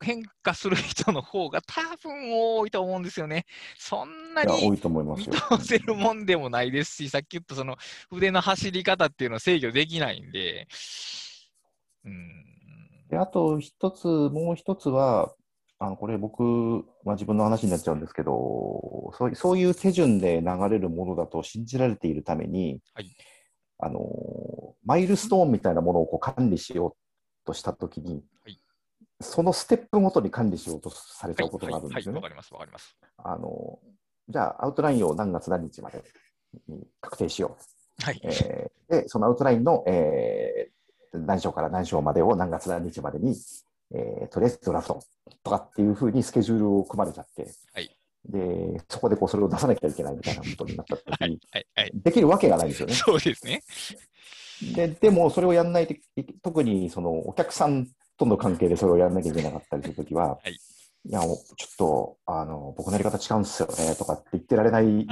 変化する人の方が多分多いと思うんですよね。そんなにいと思います見よ。通せるもんでもないですし、さっき言ったその筆の走り方っていうのは制御できないんで、うん。であと一つ、もう一つは、あのこれ僕、まあ、自分の話になっちゃうんですけどそうい、そういう手順で流れるものだと信じられているために、はいあのマイルストーンみたいなものをこう管理しようとしたときに、はいそのステップごとに管理しようとされちゃうことがあるんはい、ですよねわか。ります、わかります。あのじゃあ、アウトラインを何月何日までに確定しよう。はい。えーで、そのアウトラインの、えー何章から何章までを何月何日までに、えーとりあえずドラフトとかっていうふうにスケジュールを組まれちゃって、はいでそこでこうそれを出さなきゃいけないみたいなことになった時に、はい、はい、はい。できるわけがないんですよね。そうですね。ででも、それをやんないと特にそのお客さんとの関係でそれをやらなきゃいけなかったりするときは、はいいや、もうちょっとあの僕のやり方違うんですよねとかって言ってられない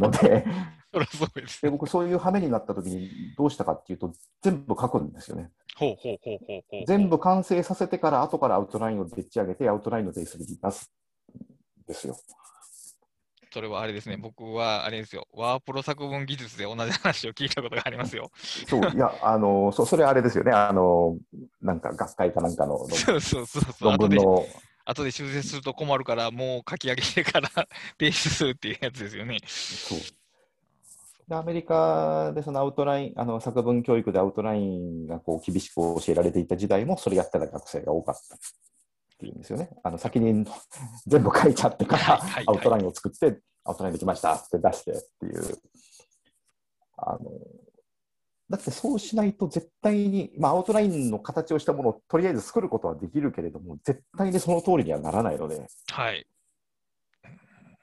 ので、そりゃそうです。で僕、そういう羽目になったときにどうしたかっていうと、全部書くんですよね。ほうほうほうほうほう。全部完成させてから、後からアウトラインをでっち上げて、アウトラインの提出に出すんですよ。それはあれですね、僕はあれですよ、ワープロ作文技術で同じ話を聞いたことがありますよ。そう、いや、あの、そそれあれですよね。あの、なんか学会かなんかの論 (laughs) そうそうそうそう。論文の、後で修正すると困るから、もう書き上げてから (laughs) 提出するっていうやつですよね。そう。で、アメリカでそのアウトライン、あの、作文教育でアウトラインがこう厳しく教えられていた時代も、それやってた学生が多かったっていうんですよね。あの、先に全部書いちゃってからアウトラインを作って、アウトラインできましたって出してっていう。あの、だってそうしないと絶対に、まあ、アウトラインの形をしたものをとりあえず作ることはできるけれども、絶対にその通りにはならないので、はい。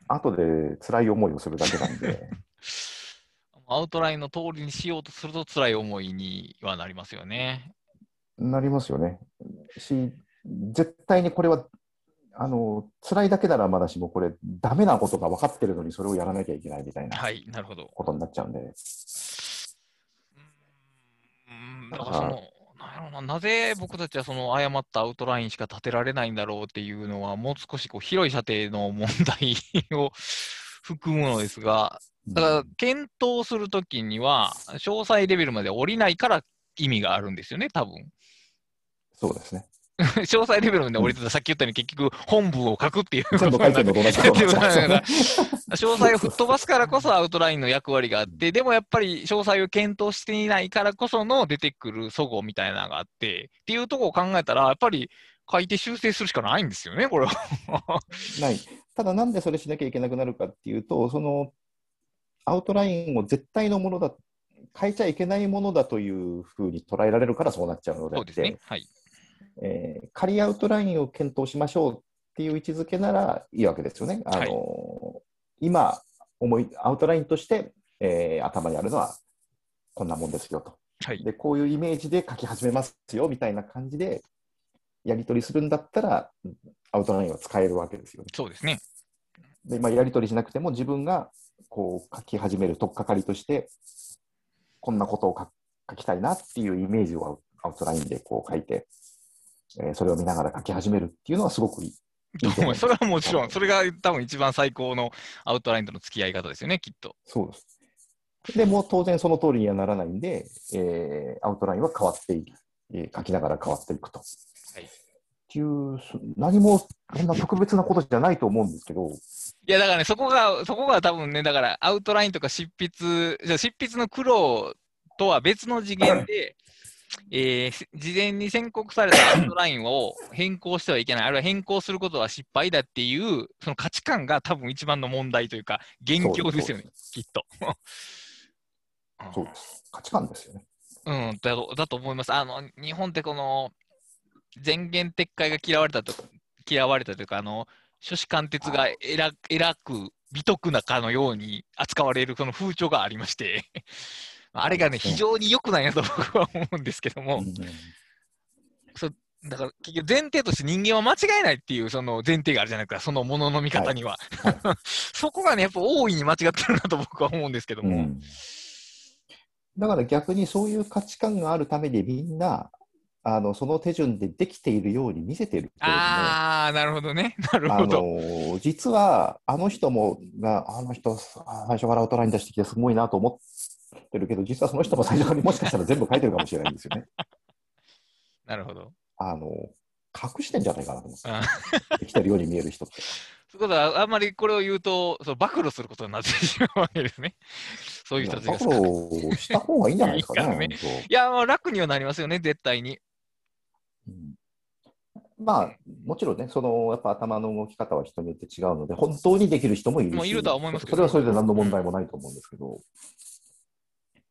後で辛い思いをするだけなんで。(laughs) アウトラインの通りにしようとすると辛い思いにはなりますよね。なりますよね。し、絶対にこれは、あの、辛いだけならまだしも、これ、ダメなことが分かってるのに、それをやらなきゃいけないみたいなはい、なるほど。ことになっちゃうんで、うん、だからその、なんやろうな、なぜ僕たちはその誤ったアウトラインしか立てられないんだろうっていうのは、もう少しこう広い射程の問題を含むのですが、だから検討するときには、詳細レベルまで降りないから意味があるんですよね、多分そうですね。(laughs) 詳細レベルまで降りてたら、さっき言ったように結局本文を書くっていうこと全部書いてるのと同じことになんですよね。(laughs) 詳細を吹っ飛ばすからこそアウトラインの役割があって、でもやっぱり詳細を検討していないからこその出てくる齟齬みたいなのがあって、っていうところを考えたら、やっぱり書いて修正するしかないんですよね、これは。(laughs) ない。ただなんでそれしなきゃいけなくなるかっていうと、そのアウトラインを絶対のものだ、変えちゃいけないものだというふうに捉えられるからそうなっちゃうのであって、そうですね。はい。えー仮アウトラインを検討しましょうっていう位置づけならいいわけですよね。あの今思い、アウトラインとして、えー頭にあるのはこんなもんですよと。はい。で、こういうイメージで書き始めますよみたいな感じでやり取りするんだったら、アウトラインは使えるわけですよね。そうですね。で、まあ、やり取りしなくても自分がこう書き始める取っかかりとして、こんなことを書書きたいなっていうイメージをアウトラインでこう書いて、えーそれを見ながら書き始めるっていうのはすごくいい。い (laughs) いそれはもちろん、それが多分一番最高のアウトラインとの付き合い方ですよね、きっと。そうです。でもう当然その通りにはならないんで、えーアウトラインは変わっていく、えー書きながら変わっていくと。はいっていう、そ何もそんな特別なことじゃないと思うんですけど、いや、だからね、そこが、そこが多分ね、だから、アウトラインとか執筆、じゃあ執筆の苦労とは別の次元で、(clears throat) えーし事前に宣告されたアウトラインを変更してはいけない、あるいは変更することは失敗だっていう、その価値観が多分一番の問題というか、元凶ですよね、きっと。(laughs) そうです。価値観ですよね。うん、だとだと思います。あの、日本ってこの、前言撤回が嫌われたと、嫌われたというか、あの、諸子貫徹が偉偉く、美徳なかのように扱われるその風潮がありまして、(laughs) あれがね、非常に良くないなと僕は思うんですけども、うんだから結局前提として人間は間違えないっていうその前提があるじゃないですか、そのものの見方には。(laughs) そこがね、やっぱ大いに間違ってるなと僕は思うんですけども。うん。だから逆にそういう価値観があるためにみんなあのその手順でできているように見せているけれどもあー、なるほどね。(laughs) なるあほど。の実はあの人もがあの人あ最初からアウトライン出してきてすごいなと思ってるけど実はその人も最初からもしかしたら全部書いてるかもしれないんですよね。(laughs) なるほど。あの隠してんじゃないかなと思あってできてるように見える人って。そういうことは、あんまりこれを言うと、そう暴露することになってしまうわけですね。そういう人たちが暴露した方がいいんじゃないですかね。(laughs) いい本いや、まあ楽にはなりますよね、絶対に。まあ、もちろんね、そのやっぱ頭の動き方は人によって違うので、本当にできる人もいるし、いるとは思いますけどそれはそれで何の問題もないと思うんですけど、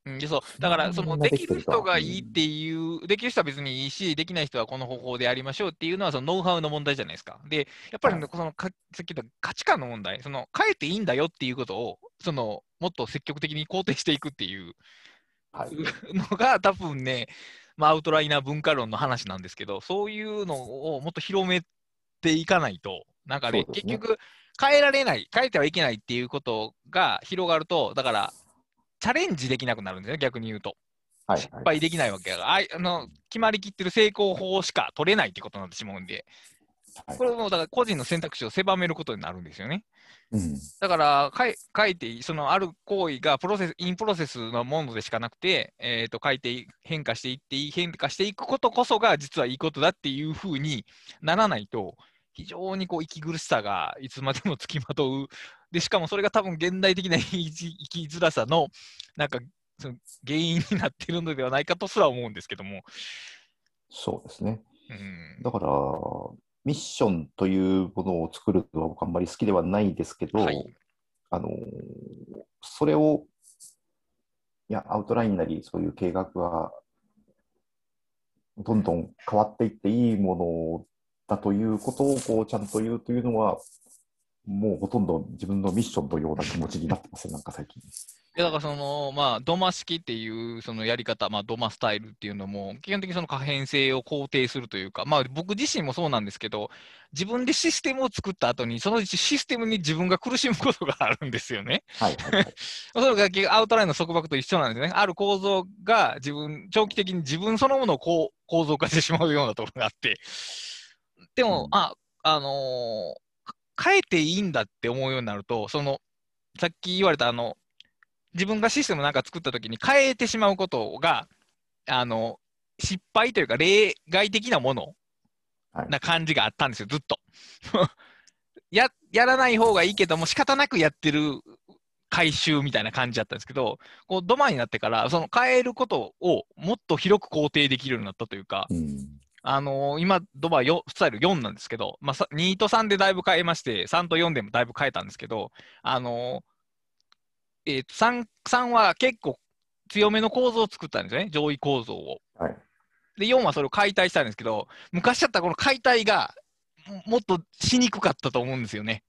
うん、でそう。だから、そのできる人がいいっていう、できる人は別にいいし、できない人はこの方法でやりましょうっていうのは、そのノウハウの問題じゃないですか。で、やっぱりそのかさっき言った価値観の問題、その変えていいんだよっていうことを、そのもっと積極的に肯定していくっていう。はい、(laughs) のが、多分ね、まあ、アウトライナー文化論の話なんですけど、そういうのをもっと広めていかないと、なんかね、ね。結局、変えられない、変えてはいけないっていうことが広がると、だから、チャレンジできなくなるんですよね、逆に言うと。はい、失敗できないわけだから、あの決まりきってる成功法しか取れないってことになってしまうんで、はいこれもだから個人の選択肢を狭めることになるんですよね。うんだから書い書いてそのある行為がプロセス、インプロセスのものでしかなくて、えー、と書いてい変化していっていい、変化していくことこそが実はいいことだっていうふうにならないと、非常にこう息苦しさがいつまでもつきまとう。で、しかもそれが多分現代的な生き生きづらさの、なんか、その原因になっているのではないかとすら思うんですけども。そうですね。うん、だから、ミッションというものを作るのは僕あんまり好きではないですけど、はいあのそれを、いや、アウトラインなり、そういう計画は、どんどん変わっていっていいものだということをこうちゃんと言うというのは、もうほとんど自分のミッションのような気持ちになってますよ、なんか最近。いやだからその、まあ、ドマ式っていうそのやり方、まあ、ドマスタイルっていうのも、基本的にその可変性を肯定するというか、まあ、僕自身もそうなんですけど、自分でシステムを作った後に、そのシステムに自分が苦しむことがあるんですよね。はいはいはい。(laughs) それがアウトラインの束縛と一緒なんですよね。ある構造が自分、長期的に自分そのものをこう構造化してしまうようなところがあって、でも、うんあ、あのー変えていいんだって思うようになると、その、さっき言われたあの、自分がシステムなんか作った時に変えてしまうことが、あの、失敗というか例外的なものはいな感じがあったんですよ、ずっと。(laughs) や、やらない方がいいけども仕方なくやってる回収みたいな感じだったんですけど、こうドマになってから、その変えることをもっと広く肯定できるようになったというか、うん。あのー今、ドバ4スタイル4なんですけど、まあ、さ2と3でだいぶ変えまして、3と4でもだいぶ変えたんですけど、あのーえーと 3, 3は結構強めの構造を作ったんですね、上位構造を。はい。で、4はそれを解体したんですけど、昔だったらこの解体がももっとしにくかったと思うんですよね。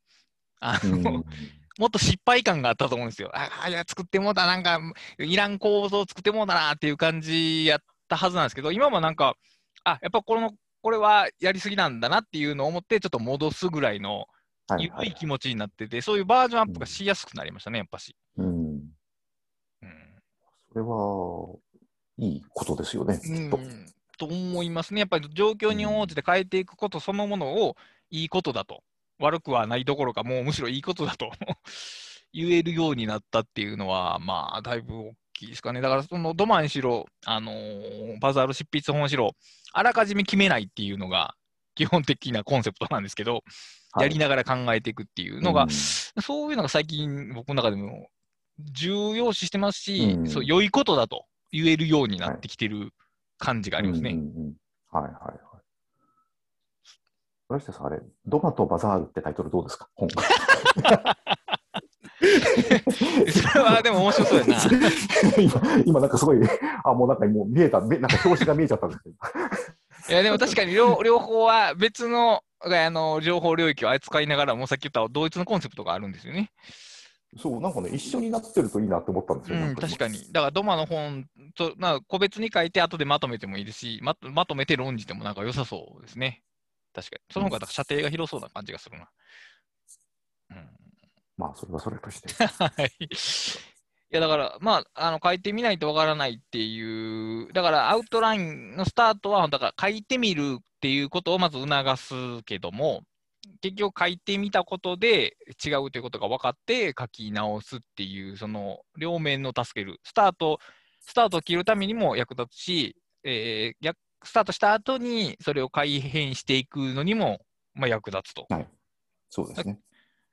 あうのん。(laughs) もっと失敗感があったと思うんですよ。ああ、いや、作ってもうた、なんか、いらん構造作ってもうたなっていう感じやったはずなんですけど、今もなんか、あ、やっぱこの、これはやりすぎなんだなっていうのを思って、ちょっと戻すぐらいのはいはい緩い気持ちになってて、そういうバージョンアップがしやすくなりましたね、やっぱし。うん。うん。それは、いいことですよね、きっと。うんと思いますね。やっぱり状況に応じて変えていくことそのものをいいことだと。悪くはないどころか、もうむしろいいことだと (laughs) 言えるようになったっていうのは、まあ、だいぶ大きいですかね。だから、そのドマンしろ、あのーバザール執筆本しろ、あらかじめ決めないっていうのが基本的なコンセプトなんですけど、やりながら考えていくっていうのが、うんそういうのが最近僕の中でも重要視してますし、うんそう良いことだと言えるようになってきてる感じがありますね。はいはいはい。村下さん、あれ、ドマとバザールってタイトルどうですか？本。それはでも面白そうやな。(laughs) 今、今なんかすごい、あ、もうなんかもう見えた、めなんか表紙が見えちゃったんですけど。(laughs) いやでも確かに両両方は別のあの情報領域を扱いながらもさっき言った同一のコンセプトがあるんですよね。そう、なんかね、一緒になってるといいなって思ったんですよ。うん、確かに。だからドマの本と、な個別に書いて後でまとめてもいいですし、ままとめて論じてもなんか良さそうですね。確かに。その方が射程が広そうな感じがするな。うんまあ、それはそれとして。(laughs) はい。いや、だから、まあ、あの、書いてみないとわからないっていう、だから、アウトラインのスタートは、だから、書いてみるっていうことをまず促すけども、結局書いてみたことで違うということが分かって書き直すっていう、その両面の助ける。スタート、スタートを切るためにも役立つし、えー逆スタートした後にそれを改変していくのにも、まあ、役立つと。そうですね。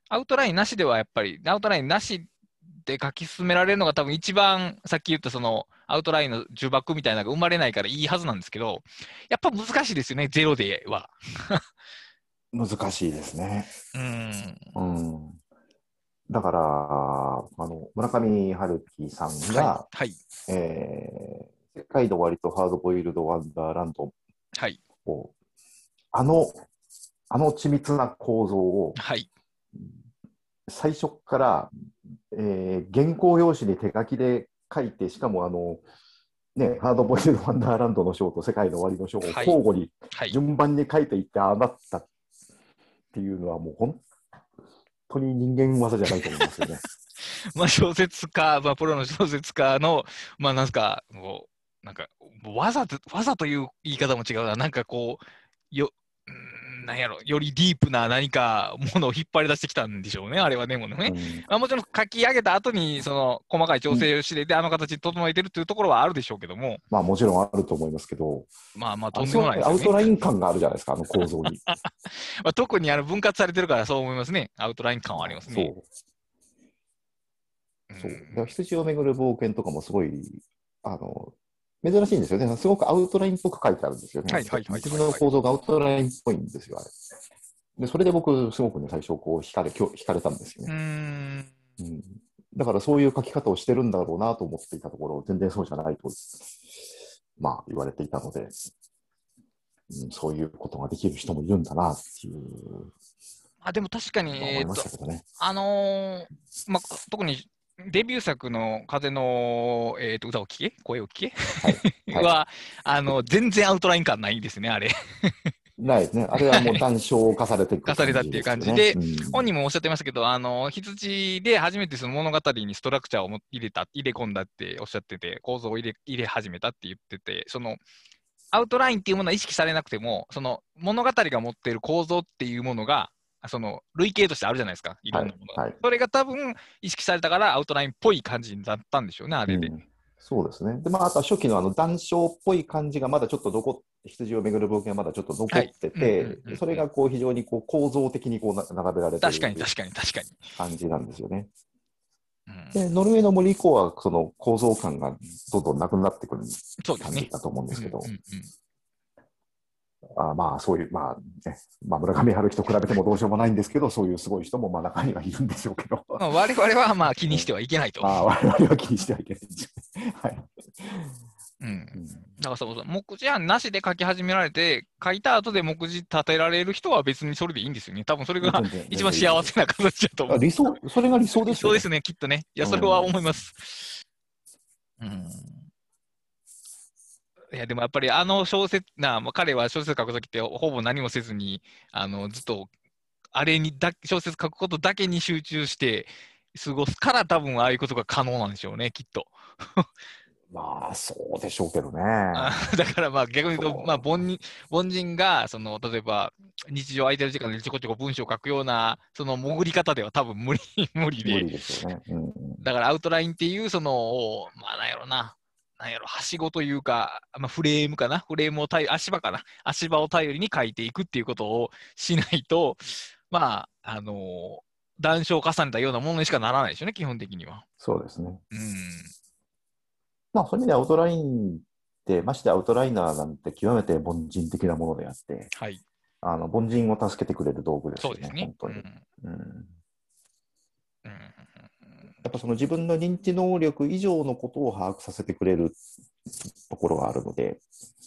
アウトラインなしではやっぱり、アウトラインなしで書き進められるのが多分一番さっき言ったそのアウトラインの呪縛みたいなのが生まれないからいいはずなんですけど、やっぱ難しいですよね、ゼロでは。難しいですね。うん。うん。だから、あの、村上春樹さんが、はい。はい。えー世界の割とハードボイルドワンダーランドはい。を、あの、あの緻密な構造をはい。最初から、えー原稿用紙に手書きで書いて、しかもあの、ね、ハードボイルドワンダーランドの章と世界の終わりの章をはい交互にはい。順番に書いていって、ああなったっていうのはもう本当に人間技じゃないと思いますよね。(laughs) まあ小説家、まあプロの小説家の、まあなんすか、もう、なんか、わざと、わざという言い方も違うな。なんかこう、よ、うんなんやろ、よりディープな何かものを引っ張り出してきたんでしょうね、あれはでもね。うんまあ、もちろん書き上げた後に、その細かい調整をして、で、あの形に整えてるっていうところはあるでしょうけども、まあもちろんあると思いますけど、まあまあ、とあんでもないね。アウトライン感があるじゃないですか、あの構造に。(laughs) まあ、特にあの分割されてるからそう思いますね。アウトライン感はありますね。そう。そう。羊をめぐる冒険とかもすごい、あの、珍しいんですよね。すごくアウトラインっぽく書いてあるんですよね。はいはいはいはい羊の構造がアウトラインっぽいんですよ、あれ。で、それで僕、すごくね、最初、こう、惹かれ、惹かれたんですよね。ん。うん。だから、そういう書き方をしてるんだろうなと思っていたところ、全然そうじゃないと、まあ、言われていたので、うん、そういうことができる人もいるんだなっていう。あでも確かに、思いまえー。あのーまあ、特にデビュー作の風の、えー、と歌を聴け？声を聞け、はい。は、あの、全然アウトライン感ないんですね、あれ。ないですね。あれはもう談笑化されていく化されたっていう感じでですよね、本人もおっしゃってましたけど、あの、羊で初めてその物語にストラクチャーをも入れた、入れ込んだっておっしゃってて、構造を入れ入れ始めたって言ってて、その、アウトラインっていうものは意識されなくても、その物語が持っている構造っていうものが、その類型としてあるじゃないですか、いろんなものが。はいはいそれが多分意識されたからアウトラインっぽい感じだったんでしょうね、あれで。うんそうですね。で、まあ、あとは初期のあの談笑っぽい感じがまだちょっと残っ羊をめぐる冒険がまだちょっと残っててそれがこう非常にこう構造的にこうな並べられて確かに確かに確かに。感じなんですよね。うんで、ノルウェーの森以降はその構造感がどんどんなくなってくる。感じだと思うんですけどあまあそういう、まあね、(laughs) まあ村上春樹と比べてもどうしようもないんですけど、そういうすごい人もまあ中にはいるんでしょうけど、まあ我々はまあ気にしてはいけないと。ま (laughs) あ我々は気にしてはいけない。はい。うんうんだからそうそう、目次案なしで書き始められて、書いた後で目次立てられる人は別にそれでいいんですよね。多分それが一番幸せな形だと思う。あ理想、それが理想ですよ、ね。そうですね、きっとね。いや、それは思います。うん。いや、でもやっぱりあの小説、な、まあ、彼は小説書くときってほぼ何もせずに、あの、ずっと、あれにだ、小説書くことだけに集中して過ごすから多分ああいうことが可能なんでしょうね、きっと。(laughs) まあ、そうでしょうけどね。あだからまあ逆に言うと、まあ、凡人凡人がその例えば日常空いてる時間でちょこちょこ文章を書くようなその潜り方では多分無理 (laughs) 無理で無理ですよね。うんうんだからアウトラインっていうそのまあなんやろななんやろはしごというか、まあ、フレームかな？フレームを頼り足場かな？足場を頼りに書いていくっていうことをしないとまああの談笑を重ねたようなものにしかならないでしょうね基本的には。そうですね。うんまあ、そういう意味でアウトラインって、ましてアウトライナーなんて極めて凡人的なものであって、はいあの凡人を助けてくれる道具ですよね、そうですね。本当に。うんうんうんやっぱその自分の認知能力以上のことを把握させてくれるところがあるので、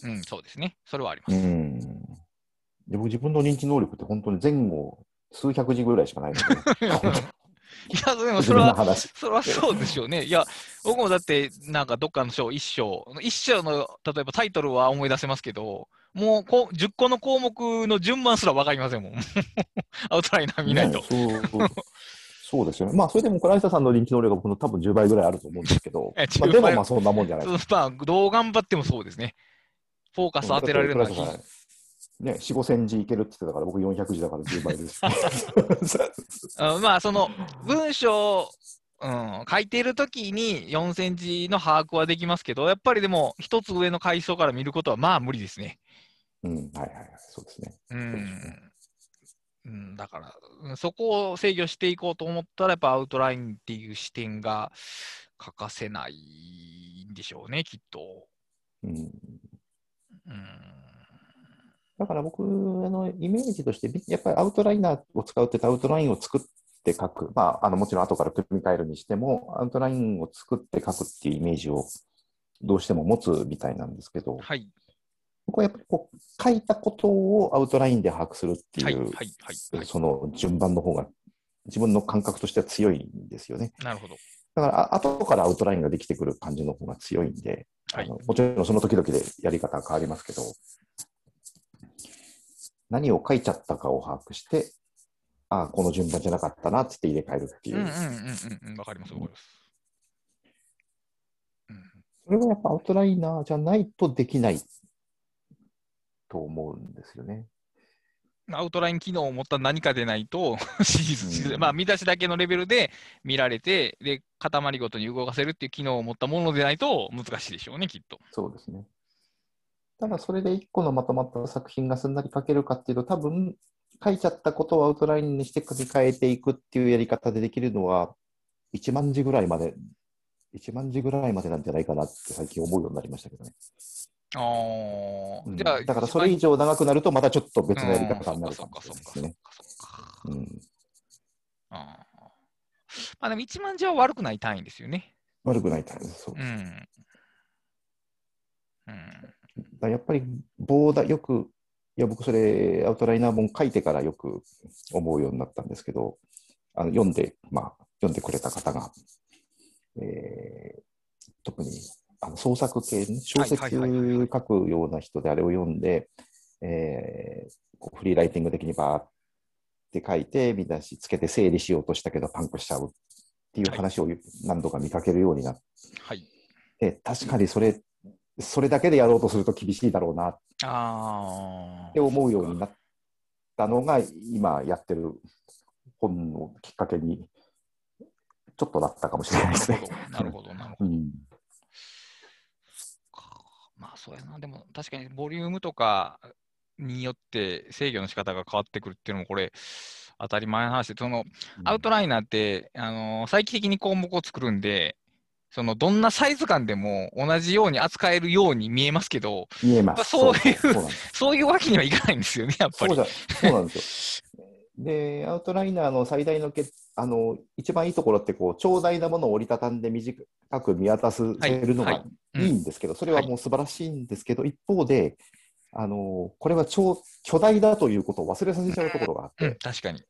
うん、そうですね。それはあります。うん、で僕自分の認知能力って本当に前後数百字ぐらいしかないので、(laughs) いや、でも自それは。それはそうでしょうね。いや、僕もだって、なんかどっかの章、一章、一章の、例えばタイトルは思い出せますけど、もうこう10個の項目の順番すら分かりませんもん。アウトライナー見ないと。ねそうそうですよね。まあ、それでも、倉下さんの認知能力は僕の多分10倍ぐらいあると思うんですけど、えまあ、10で倍もまあそんなもんじゃないですまあ、どう頑張ってもそうですね。フォーカス当てられるのはね、4、5千字いけるって言ってたから、僕400字だから10倍です。あ (laughs) まあ、その文章、うん、書いているときに4センチの把握はできますけど、やっぱりでも、一つ上の階層から見ることはまあ無理ですね。うん、はいはいはい、そうですね。うん。うん、だから、うんそこを制御していこうと思ったら、やっぱアウトラインっていう視点が欠かせないんでしょうね、きっと。うん、うん。だから僕のイメージとして、やっぱりアウトライナーを使うってアウトラインを作って書く、まあ、あのもちろん後から組み替えるにしても、アウトラインを作って書くっていうイメージをどうしても持つみたいなんですけど、はい。僕はやっぱりこう書いたことをアウトラインで把握するってはい。いう、その順番の方が自分の感覚としては強いんですよね。なるほど。だから、あ後からアウトラインができてくる感じの方が強いんで、はいあのもちろんその時々でやり方は変わりますけど、何を書いちゃったかを把握して、ああ、この順番じゃなかったなって入れ替えるっていうう、んうんうんうんうん。わかります、わかります。うんそれはやっぱアウトライナーじゃないとできないと思うんですよね。アウトライン機能を持った何かでないと、(laughs) シリーズまあ、見出しだけのレベルで見られて、で、塊ごとに動かせるっていう機能を持ったものでないと難しいでしょうね、きっと。そうですね。ただそれで一個のまとまった作品がすんなり書けるかっていうと、多分書いちゃったことをアウトラインにして書き換えていくっていうやり方でできるのは、1万字ぐらいまで、1万字ぐらいまでなんじゃないかなって最近思うようになりましたけどね。あじゃあ、だからそれ以上長くなると、またちょっと別のやりうん方になるかかもしそっかれないですね。うん、あーまあでも1万字は悪くない単位ですよね。悪くないタイプです。そううん。うん。だからやっぱり膨大、よくや、僕、それ、アウトライナー本書いてからよく思うようになったんですけど、あの読んで、まあ、読んでくれた方が、えー、特にあの創作系、ね、小説書くような人であれを読んで、えー、フリーライティング的にバーって書いて、見出しつけて整理しようとしたけどパンクしちゃうっていう話を何度か見かけるようになって、はい、で確かにそれ、それだけでやろうとすると厳しいだろうなって思うようになったのが、今やってる本のきっかけにちょっとなったかもしれないですね。なるほど、なるほど。うんまあそうやな、でも確かにボリュームとかによって制御の仕方が変わってくるっていうのも、これ、当たり前の話で、そのアウトライナーって、あの再帰的に項目を作るんで、そのどんなサイズ感でも同じように扱えるように見えますけど、見えます。そういう (laughs) そういうわけにはいかないんですよね、やっぱり。そうなんですよ。で、アウトライナーの最大のけあの一番いいところってこう、長大なものを折りたたんで短く見渡せるのがいい。ん。ですけど、それはもう素晴らしいんですけど、はい、一方で、あのこれは超巨大だということを忘れさせちゃうところがあって、うん、確かに。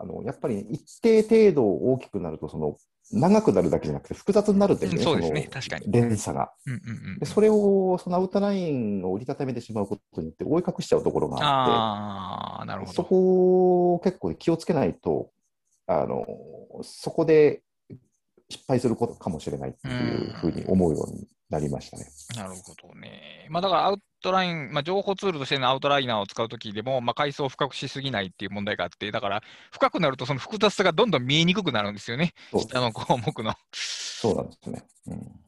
あのやっぱり一定程度大きくなると、その長くなるだけじゃなくて複雑になるんですね、そうですね確かに。連鎖が、で。それを、そのアウトラインを折りたためてしまうことによって覆い隠しちゃうところがあって、あなるほど。そこを結構気をつけないと、あのそこで失敗することかもしれないっていうふうに思うようになりましたね。なるほどね。まあ、だからアウトライン、まあ、情報ツールとしてのアウトライナーを使うときでも、まあ、階層を深くしすぎないっていう問題があって、だから深くなるとその複雑さがどんどん見えにくくなるんですよね、下の項目の。そうなんですね。うん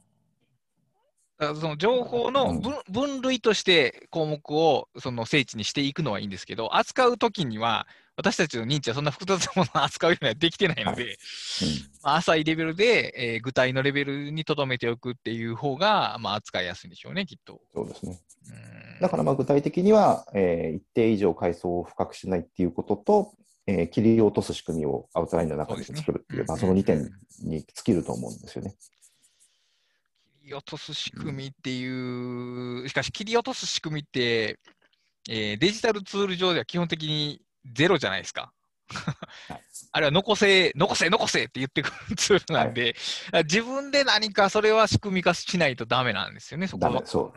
その情報の分,、分類として項目をその聖地にしていくのはいいんですけど、扱うときには、私たちの認知はそんな複雑なものを扱うようにはできてないので、はいうんまあ、浅いレベルで、えー、具体のレベルにとどめておくっていう方が、まあ、扱いやすいんでしょうね、きっと。そうですね。だからまあ具体的には、えー、一定以上階層を深くしないっていうことと、えー、切り落とす仕組みをアウトラインの中で作るっていう、そ、ね、まあ、その2点に尽きると思うんですよね。切り落とす仕組みっていう、しかし切り落とす仕組みって、えー、デジタルツール上では基本的にゼロじゃないですか。(laughs) あれは残せ、残せ、残せって言ってくるツールなんで、はい、自分で何かそれは仕組み化しないとダメなんですよね、そこは。そ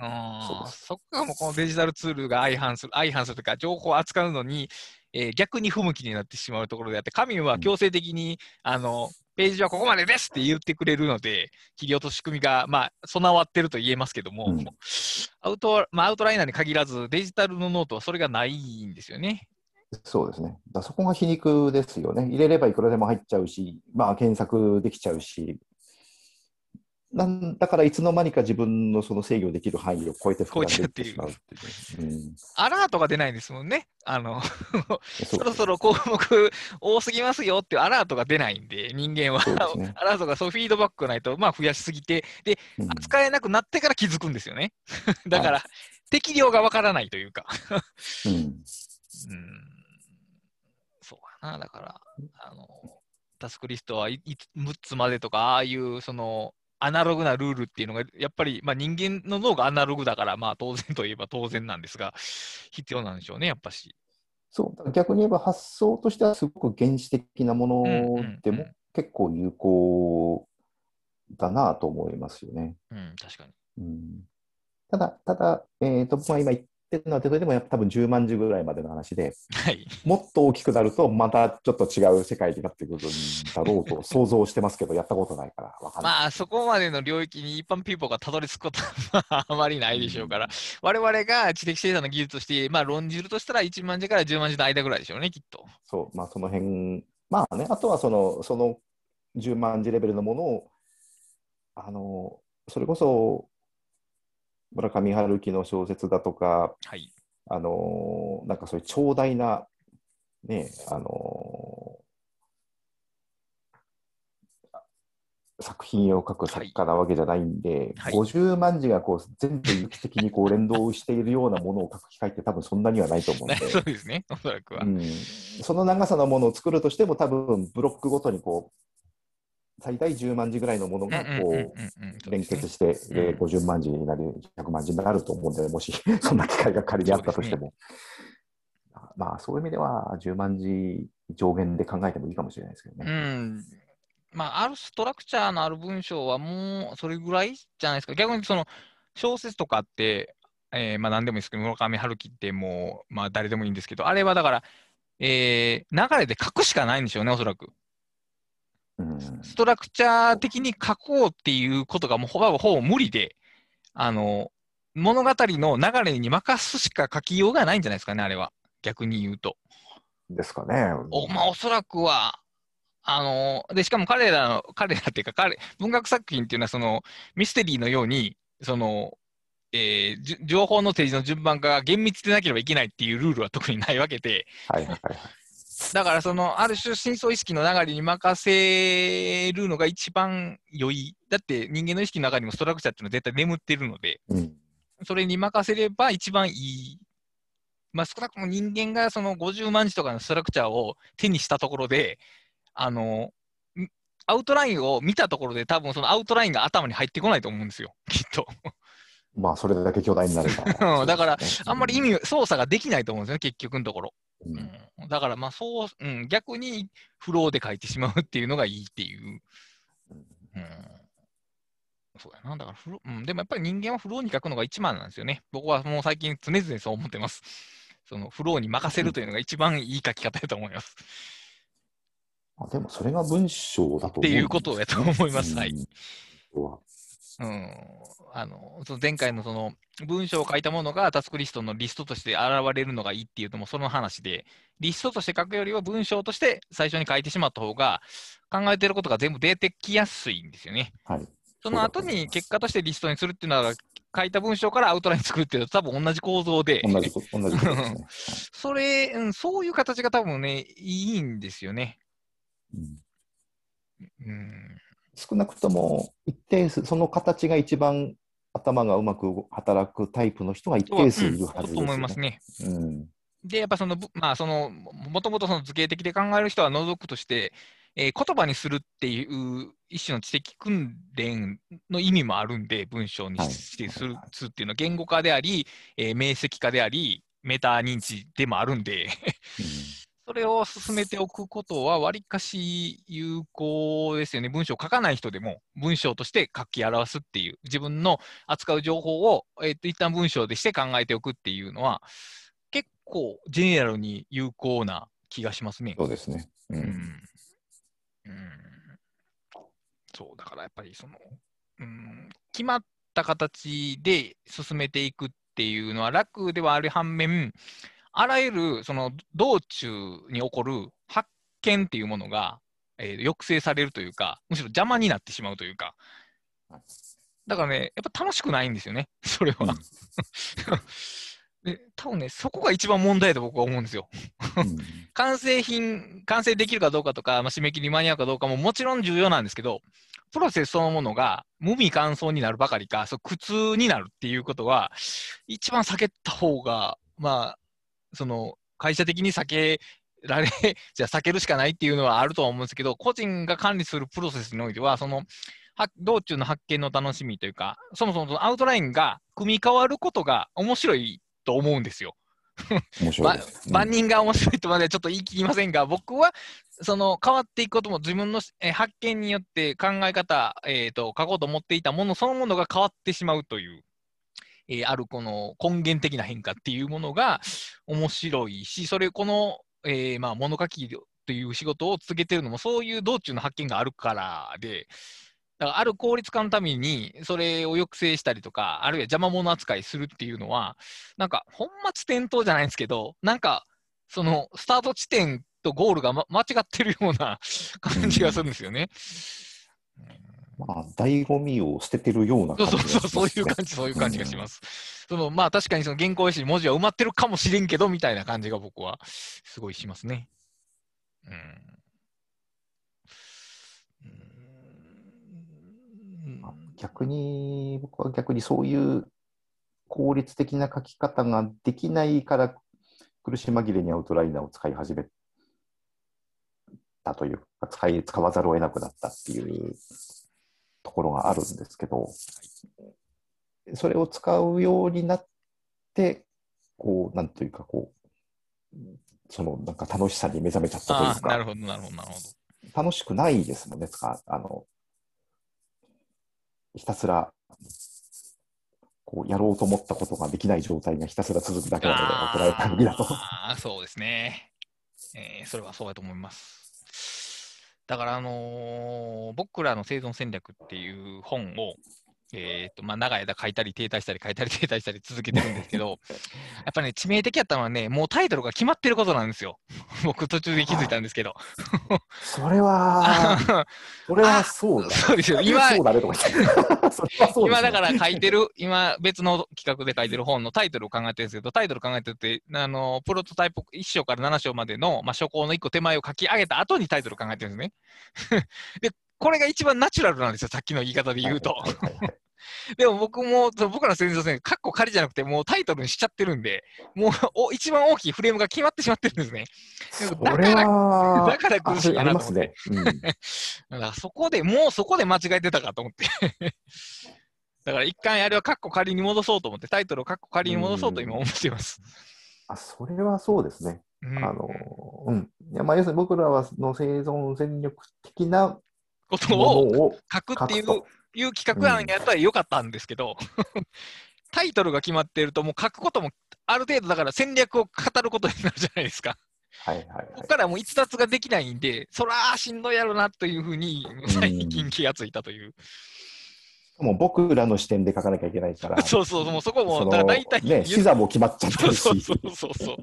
う。そこがもうこのデジタルツールが相反する、相反するというか、情報を扱うのに、えー、逆に不向きになってしまうところであって、紙は強制的に、うん、あの、ページはここまでですって言ってくれるので、切り落とす仕組みが、まあ、備わってると言えますけども、うん、アウト、まあ、アウトライナーに限らず、デジタルのノートはそれがないんですよね。そうですね。だそこが皮肉ですよね。入れればいくらでも入っちゃうし、まあ、検索できちゃうし、なんだからいつの間にか自分のその制御できる範囲を超えて膨らんでいってしまうっていう、うん、アラートが出ないんですもんね。あの (laughs) そろそろ項目多すぎますよっていうアラートが出ないんで、人間は、ね、(laughs) アラートがそうフィードバックがないと、まあ、増やしすぎて、で、うん、扱えなくなってから気づくんですよね。だから、はい、適量がわからないというか。うん、(laughs) うんな、だから、あの、タスクリストは6つまでとか、ああいうそのアナログなルールっていうのが、やっぱり、まあ、人間の脳がアナログだから、まあ、当然といえば当然なんですが、必要なんでしょうね、やっぱし。そう逆に言えば発想としてはすごく原始的なものでも結構有効だなと思いますよね。うん、確かに。うん、ただ、ただ、えーと僕が今言っってるのは、それでもやっぱ多分10万字ぐらいまでの話で、はい、もっと大きくなると、またちょっと違う世界になってくるんだろうと想像してますけど、やったことないから分かんない。まあ、そこまでの領域に一般ピーポーがたどり着くことは (laughs) あまりないでしょうから、われわれが知的生産の技術として、まあ、論じるとしたら1万字から10万字の間ぐらいでしょうね、きっと。そう、まあ、その辺、まあね、あとはその、その10万字レベルのものを、あの、それこそ、村上春樹の小説だとか、はい、あのなんかそういう長大な、ね、あの作品を書く作家なわけじゃないんで、はい、50万字がこう全部有機的にこう連動しているようなものを書く機会って多分そんなにはないと思うんで。(laughs) そうですね、おそらくは、うん、その長さのものを作るとしても多分ブロックごとにこう最大10万字ぐらいのものがこう連結して、でうん50万字になり、100万字になると思うんで、もしそんな機会が仮にあったとしても。まあ、そういう意味では、10万字上限で考えてもいいかもしれないですけどうね。ん。まあ、あるストラクチャーのある文章はもうそれぐらいじゃないですか。逆にその小説とかって、えーまあ何でもいいですけど、村上春樹ってもう、まあ誰でもいいんですけど、あれはだから、えー流れで書くしかないんでしょうね、おそらく。うんストラクチャー的に書こうっていうことがもうほぼほぼ無理で、あの、物語の流れに任すしか書きようがないんじゃないですかね、あれは。逆に言うと。ですかね。おまあ、おそらくは、あの、で、しかも彼らの、彼らっていうか、彼、文学作品っていうのは、その、ミステリーのように、その、えー情報の提示の順番化が厳密でなければいけないっていうルールは特にないわけで、はいはいはい。だからその、ある種深層意識の流れに任せるのが一番良い。だって人間の意識の中にもストラクチャーっていうのは絶対眠ってるので、うんそれに任せれば一番いい。まあ少なくとも人間がその50万字とかのストラクチャーを手にしたところで、あの、んアウトラインを見たところで多分そのアウトラインが頭に入ってこないと思うんですよ、(laughs) きっと。まあ、それだけ巨大になれば。(laughs) だからあんまり意味、操作ができないと思うんですよね、結局のところ。うん。うん、だからまあそう、うん、逆にフローで書いてしまうっていうのがいいっていう。うん、そうやな。だからフロー、うん、でもやっぱり人間はフローに書くのが一番なんですよね。僕はもう最近常々そう思ってます。そのフローに任せるというのが一番いい書き方だと思います。あでも、それが文章だとね。っていうことやと思います。はいうんあのその前回のその文章を書いたものがタスクリストのリストとして現れるのがいいっていうのもその話で、リストとして書くよりは文章として最初に書いてしまった方が、考えてることが全部出てきやすいんですよね。はい。その後に結果としてリストにするっていうのは、書いた文章からアウトライン作るっていうのと多分同じ構造で、同じこと、同じことですね。(laughs) それ、うん、そういう形が多分ね、いいんですよね。はいうんうん、少なくとも一定数、その形が一番頭がうまく働くタイプの人が一定数いるはずですと思いますね。うん。で、やっぱその、ぶまあ、その、ももともとその図形的で考える人は除くとして、えー言葉にするっていう一種の知的訓練の意味もあるんで、文章にはいしてするつっていうのは言語化であり、えー明晰化であり、メタ認知でもあるんで、それを進めておくことは、わりかし有効ですよね。文章を書かない人でも、文章として書き表すっていう、自分の扱う情報を、えーと一旦文章でして考えておくっていうのは、結構、ジェネラルに有効な気がしますね。そうですね。ううんん。うん。そう、だからやっぱりその、うん、決まった形で進めていくっていうのは楽ではある反面、あらゆるその道中に起こる発見っていうものが、えー抑制されるというか、むしろ邪魔になってしまうというかはい、だからね、やっぱ楽しくないんですよね、(laughs) それは。(laughs) で多分ね、そこが一番問題だと僕は思うんですよ。うん (laughs) 完成品、完成できるかどうかとか、まあ、締め切りに間に合うかどうかももちろん重要なんですけど、プロセスそのものが無味乾燥になるばかりか、そう苦痛になるっていうことは、一番避けた方が、まあ、その会社的に避けられ、(laughs) じゃあ避けるしかないっていうのはあるとは思うんですけど、個人が管理するプロセスにおいては、そのは道中の発見の楽しみというか、そもそもそのアウトラインが組み替わることが面白いと思うんですよ。面白いです。万人が面白いとまではちょっと言い切りませんが、僕はその変わっていくことも自分のえー発見によって考え方、えー、と書こうと思っていたものそのものが変わってしまうという、えーあるこの根源的な変化っていうものが面白いし、それこの、えーまあ、物書きという仕事を続けてるのもそういう道中の発見があるからで、だからある効率化のためにそれを抑制したりとか、あるいは邪魔者扱いするっていうのは、なんか本末転倒じゃないんですけど、なんかそのスタート地点とゴールが、ま、間違ってるような (laughs) 感じがするんですよね。まあ、醍醐味を捨ててるようなそう感じがそうそう、しますねそういう感じ、そういう感じがします。そのまあ確かにその原稿用紙に文字は埋まってるかもしれんけど、みたいな感じが僕はすごいしますね。うん。うんまあ逆に、僕は逆にそういう効率的な書き方ができないから、苦し紛れにアウトライナーを使い始めたというか、使い、使わざるを得なくなったっていうところがあるんですけど、それを使うようになって、こう、なんというか、こう、そのなんか楽しさに目覚めちゃったというああ、なるか、ほど、なるほど、なるほど。楽しくないですもんね、使うあの、ひたすら、こう、やろうと思ったことができない状態がひたすら続くだけなので、られた時だと。あーそうですね、えーそれはそうだと思います。だから、あのー僕らの生存戦略っていう本を、えーとまあ、長い間書いたり停滞したり書いたり停滞したり続けてるんですけど、(laughs) やっぱね、致命的やったのはね、もうタイトルが決まってることなんですよ。(laughs) 僕、途中で気づいたんですけど。(laughs) それは、それはそうだ。そうですよ。今、そうだね今だから書いてる、今別の企画で書いてる本のタイトルを考えてるんですけど、タイトル考えてて、あの、プロトタイプ1章から7章までの、まあ、初稿の1個手前を書き上げた後にタイトル考えてるんですね。で、これが一番ナチュラルなんですよ、さっきの言い方で言うと。でも僕も、僕らの先生戦、カッコ仮じゃなくて、もうタイトルにしちゃってるんで、もうお一番大きいフレームが決まってしまってるんですね。それは、だから苦しいなありと思ってね。うんだからそこでもうそこで間違えてたかと思って。だから一回あれはカッコ仮に戻そうと思って、タイトルをカッコ仮に戻そうと今思っています。あそれはそうですね。うんあの、うん。いやまあ、要するに僕らはの生存戦力的なことをを書くっていう。いう企画案やったらよかったんですけど、タイトルが決まっていると、もう書くこともある程度だから戦略を語ることになるじゃないですか。はいはいはいここ。からもう逸脱ができないんで、そらしんどいやろなというふうに最近気がついたという。もう僕らの視点で書かなきゃいけないから、(laughs) そうそう、もうそこも、だ大体ね、視座も決まっちゃってるし、そうそうそうそうそう。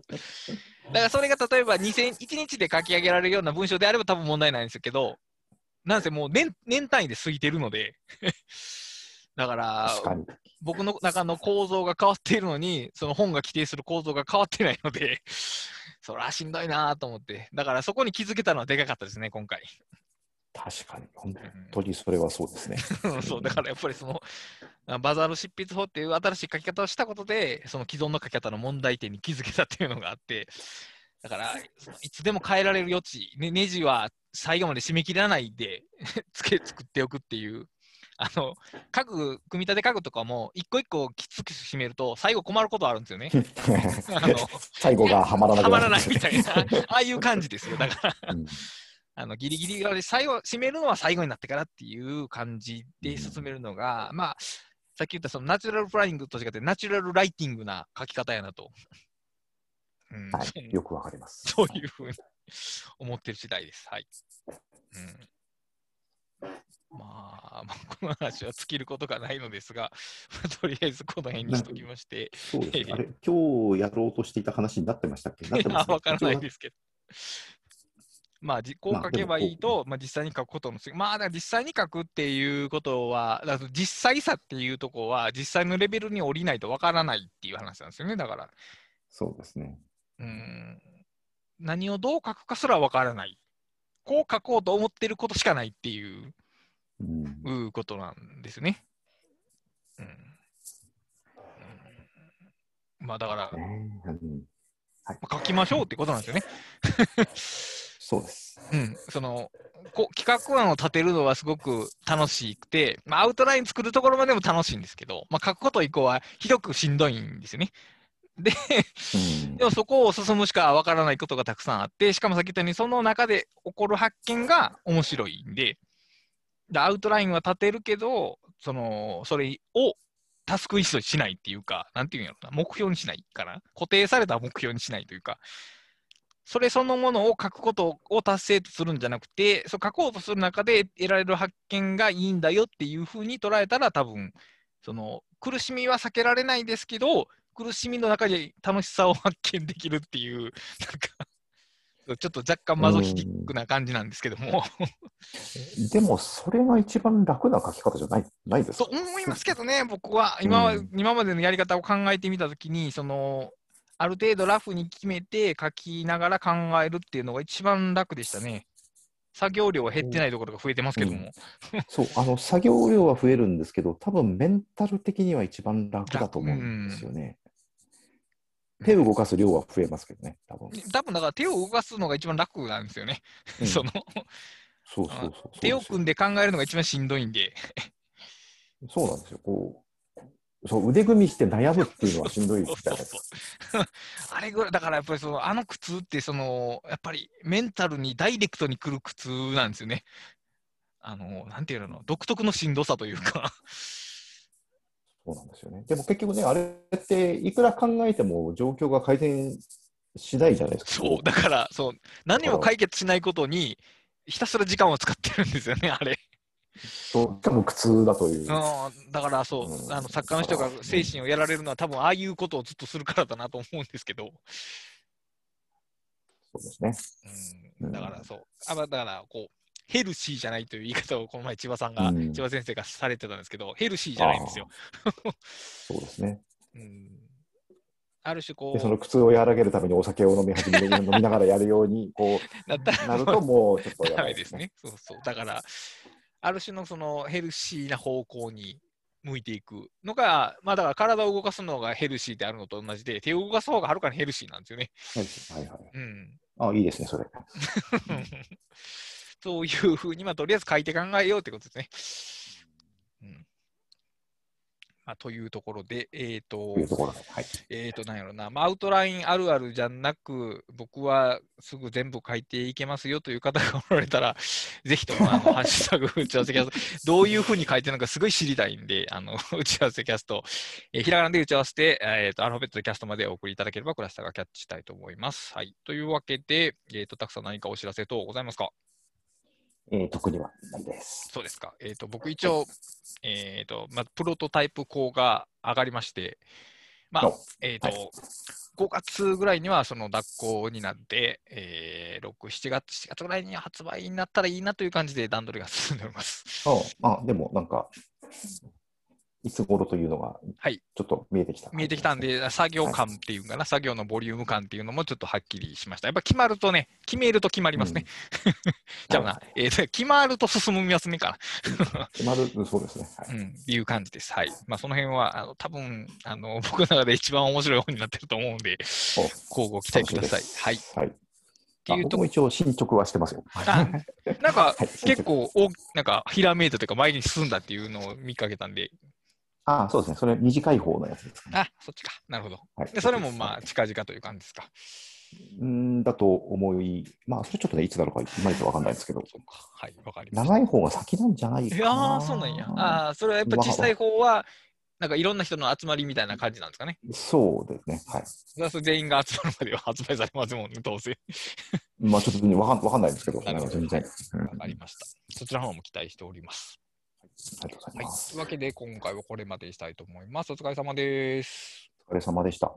だからそれが例えば2000 1日で書き上げられるような文章であれば多分問題ないんですけど、なんせもう年年単位で過ぎてるので、(laughs) だから。僕の中の構造が変わっているのに、その本が規定する構造が変わってないので、(laughs) そらしんどいなと思って、だからそこに気づけたのはでかかったですね、今回。確かに。本当にそれはそうですね。(laughs) そう、だからやっぱりその、あバザール執筆法っていう新しい書き方をしたことで、その既存の書き方の問題点に気づけたっていうのがあって、だから、いつでも変えられる余地、ね、ネジは最後まで締め切らないで (laughs) つけ作っておくっていう、あの、家具、組み立て家具とかも、一個一個きつく締めると、最後困ることあるんですよね。(laughs) あの、最後がはまらなくはまらるないみたいな、ああいう感じですよ。だから、うんあのギリギリまで最後、締めるのは最後になってからっていう感じで進めるのが、まあ、さっき言ったそのナチュラルプランニングと違って、ナチュラルライティングな書き方やなと。うんはい、よくわかります。そういうふうに思ってる次第です。はい。うん、まあ、まあ、この話は尽きることがないのですが、とりあえずこの辺にしときまして、そうですね。あれ、今日やろうとしていた話になってましたっけ？なってまからないす。ですけど。まあ、じこう書けばいいと、まあ、実際に書くことのす、まあ、だ実際に書くっていうことは、だ実際さっていうところは、実際のレベルに降りないとわからないっていう話なんですよね。だから、そうですね。うん、何をどう書くかすらわからない。こう書こうと思ってることしかないっていううんうことなんですね。うんうんまあだから、ねうんまあ書きましょうってことなんですよね。(laughs) そうです。うん、そのこう企画案を立てるのはすごく楽しくて、まあ、アウトライン作るところまでも楽しいんですけど、まあ、書くこと以降はひどくしんどいんですよね。で、うん。(laughs) でもそこを進むしかわからないことがたくさんあって、しかもさっき言ったように、その中で起こる発見が面白いんで、でアウトラインは立てるけど、そのそれをタスクリストにしないっていうか、なんていうんやろな、目標にしないかな、固定された目標にしないというか、それそのものを書くことを達成とするんじゃなくて、そう書こうとする中で得られる発見がいいんだよっていうふうに捉えたら、多分その苦しみは避けられないですけど、苦しみの中で楽しさを発見できるっていう、なんか、ちょっと若干マゾヒティックな感じなんですけども、でも、それが一番楽な書き方じゃないないですか？そう思いますけどね、僕は今今までのやり方を考えてみたときに、その、ある程度ラフに決めて書きながら考えるっていうのが一番楽でしたね。作業量は減ってないところが増えてますけども。そう、あの、作業量は増えるんですけど、多分メンタル的には一番楽だと思うんですよね。手を動かす量は増えますけどね、多分。多分だから手を動かすのが一番楽なんですよね。うん (laughs) そのそうそうそうそう。手を組んで考えるのが一番しんどいんで。そうなんですよ。こう、そう腕組みして悩むっていうのはしんどいじゃないですか。(laughs) あれぐらい、だからやっぱりそのあの苦痛ってその、やっぱりメンタルにダイレクトに来る苦痛なんですよね。あの、なんていうの、独特のしんどさというか。そうなんですよね。でも結局ね、あれっていくら考えても状況が改善しないじゃないですか。そう、だから、そう、何も解決しないことに、ひたすら時間を使ってるんですよね、あれ。そうしかも苦痛だという。うん、だからそう、うんあの作家の人が精神をやられるのは、多分ああいうことをずっとするからだなと思うんですけど、そうですね。うん、だからそう、あだからこう、ヘルシーじゃないという言い方をこの前、千葉さんが、うん千葉先生がされてたんですけど、ヘルシーじゃないんですよ。そうですね。うん、ある種こで、その苦痛を和らげるためにお酒を飲み始め、飲みながらやるように、こう、なるともうちょっとやばいダメです。ね。そうそう。だから、ある種のそのヘルシーな方向に向いていくのが、まあだから体を動かすのがヘルシーであるのと同じで、手を動かす方がはるかにヘルシーなんですよね。はいはい。うん。あ、いいですね、それ。(laughs) そういうふうに、まあとりあえず書いて考えようってことですね。うん。まあ、というところで、えっ、とと。えーと、なんやろな、まあ、アウトラインあるあるじゃなく、僕はすぐ全部書いていけますよという方がおられたら、(laughs) ぜひとも、あの、(laughs) ハッシュタグ打ち合わせキャスト、どういうふうに書いてるのかすごい知りたいんで、あの、(laughs) 打ち合わせキャスト、えーひらがなで打ち合わせて、えーと、アルファベットでキャストまでお送りいただければ、クラスターがキャッチしたいと思います。はい。というわけで、えーと、たくさん何かお知らせ等ございますか？えー、特にはないです。そうですか。えっ、と、僕一応、えっ、と、まあ、プロトタイプ校が上がりまして、まあお、えっ、と、はい5月ぐらいにはその脱行になって、えー、6、7月、7月ぐらいに発売になったらいいなという感じで段取りが進んでおります。あ、あでもなんか、いつ頃というのが、はいちょっと見えてきた、見えてきたん。で、作業感っていうかな、作業のボリューム感っていうのもちょっとはっきりしました。やっぱ決まるとね、決めると決まりますね。(laughs) じゃあな、えーと決まると進みますねか決まる、そうですね。はいな。うん、いう感じです。はい。まあ、その辺は、あの多分あの僕の中で一番面白い本になってると思うんで、お交互期待ください。はい。っはい。ていうとも一応進捗はしてますよ。あなんか、はい結構お、なんか、ひらめいたというか、前に進んだっていうのを見かけたんで、あそうですね。それ短い方のやつですかね。あ、そっちか。なるほど。はいで、それもまあ、近々という感じですか？うんだと思い、まあ、それちょっとね、いつだろうか、いまいちわかんないですけど。はい、わかり。長い方が先なんじゃないかな。いやー、そうなんや。ああ、それはやっぱ小さい方は、なんかいろんな人の集まりみたいな感じなんですかね？そうですね。はい。全員が集まるまでは発売されますもんね、どうせ。まあ、ちょっとねわかんわかんないですけど、なるほど全然。うんわかりました。そちらの方も期待しております。ありがとうございはい。ます。というわけで、今回はこれまでにしたいと思います。お疲れ様です。お疲れ様でした。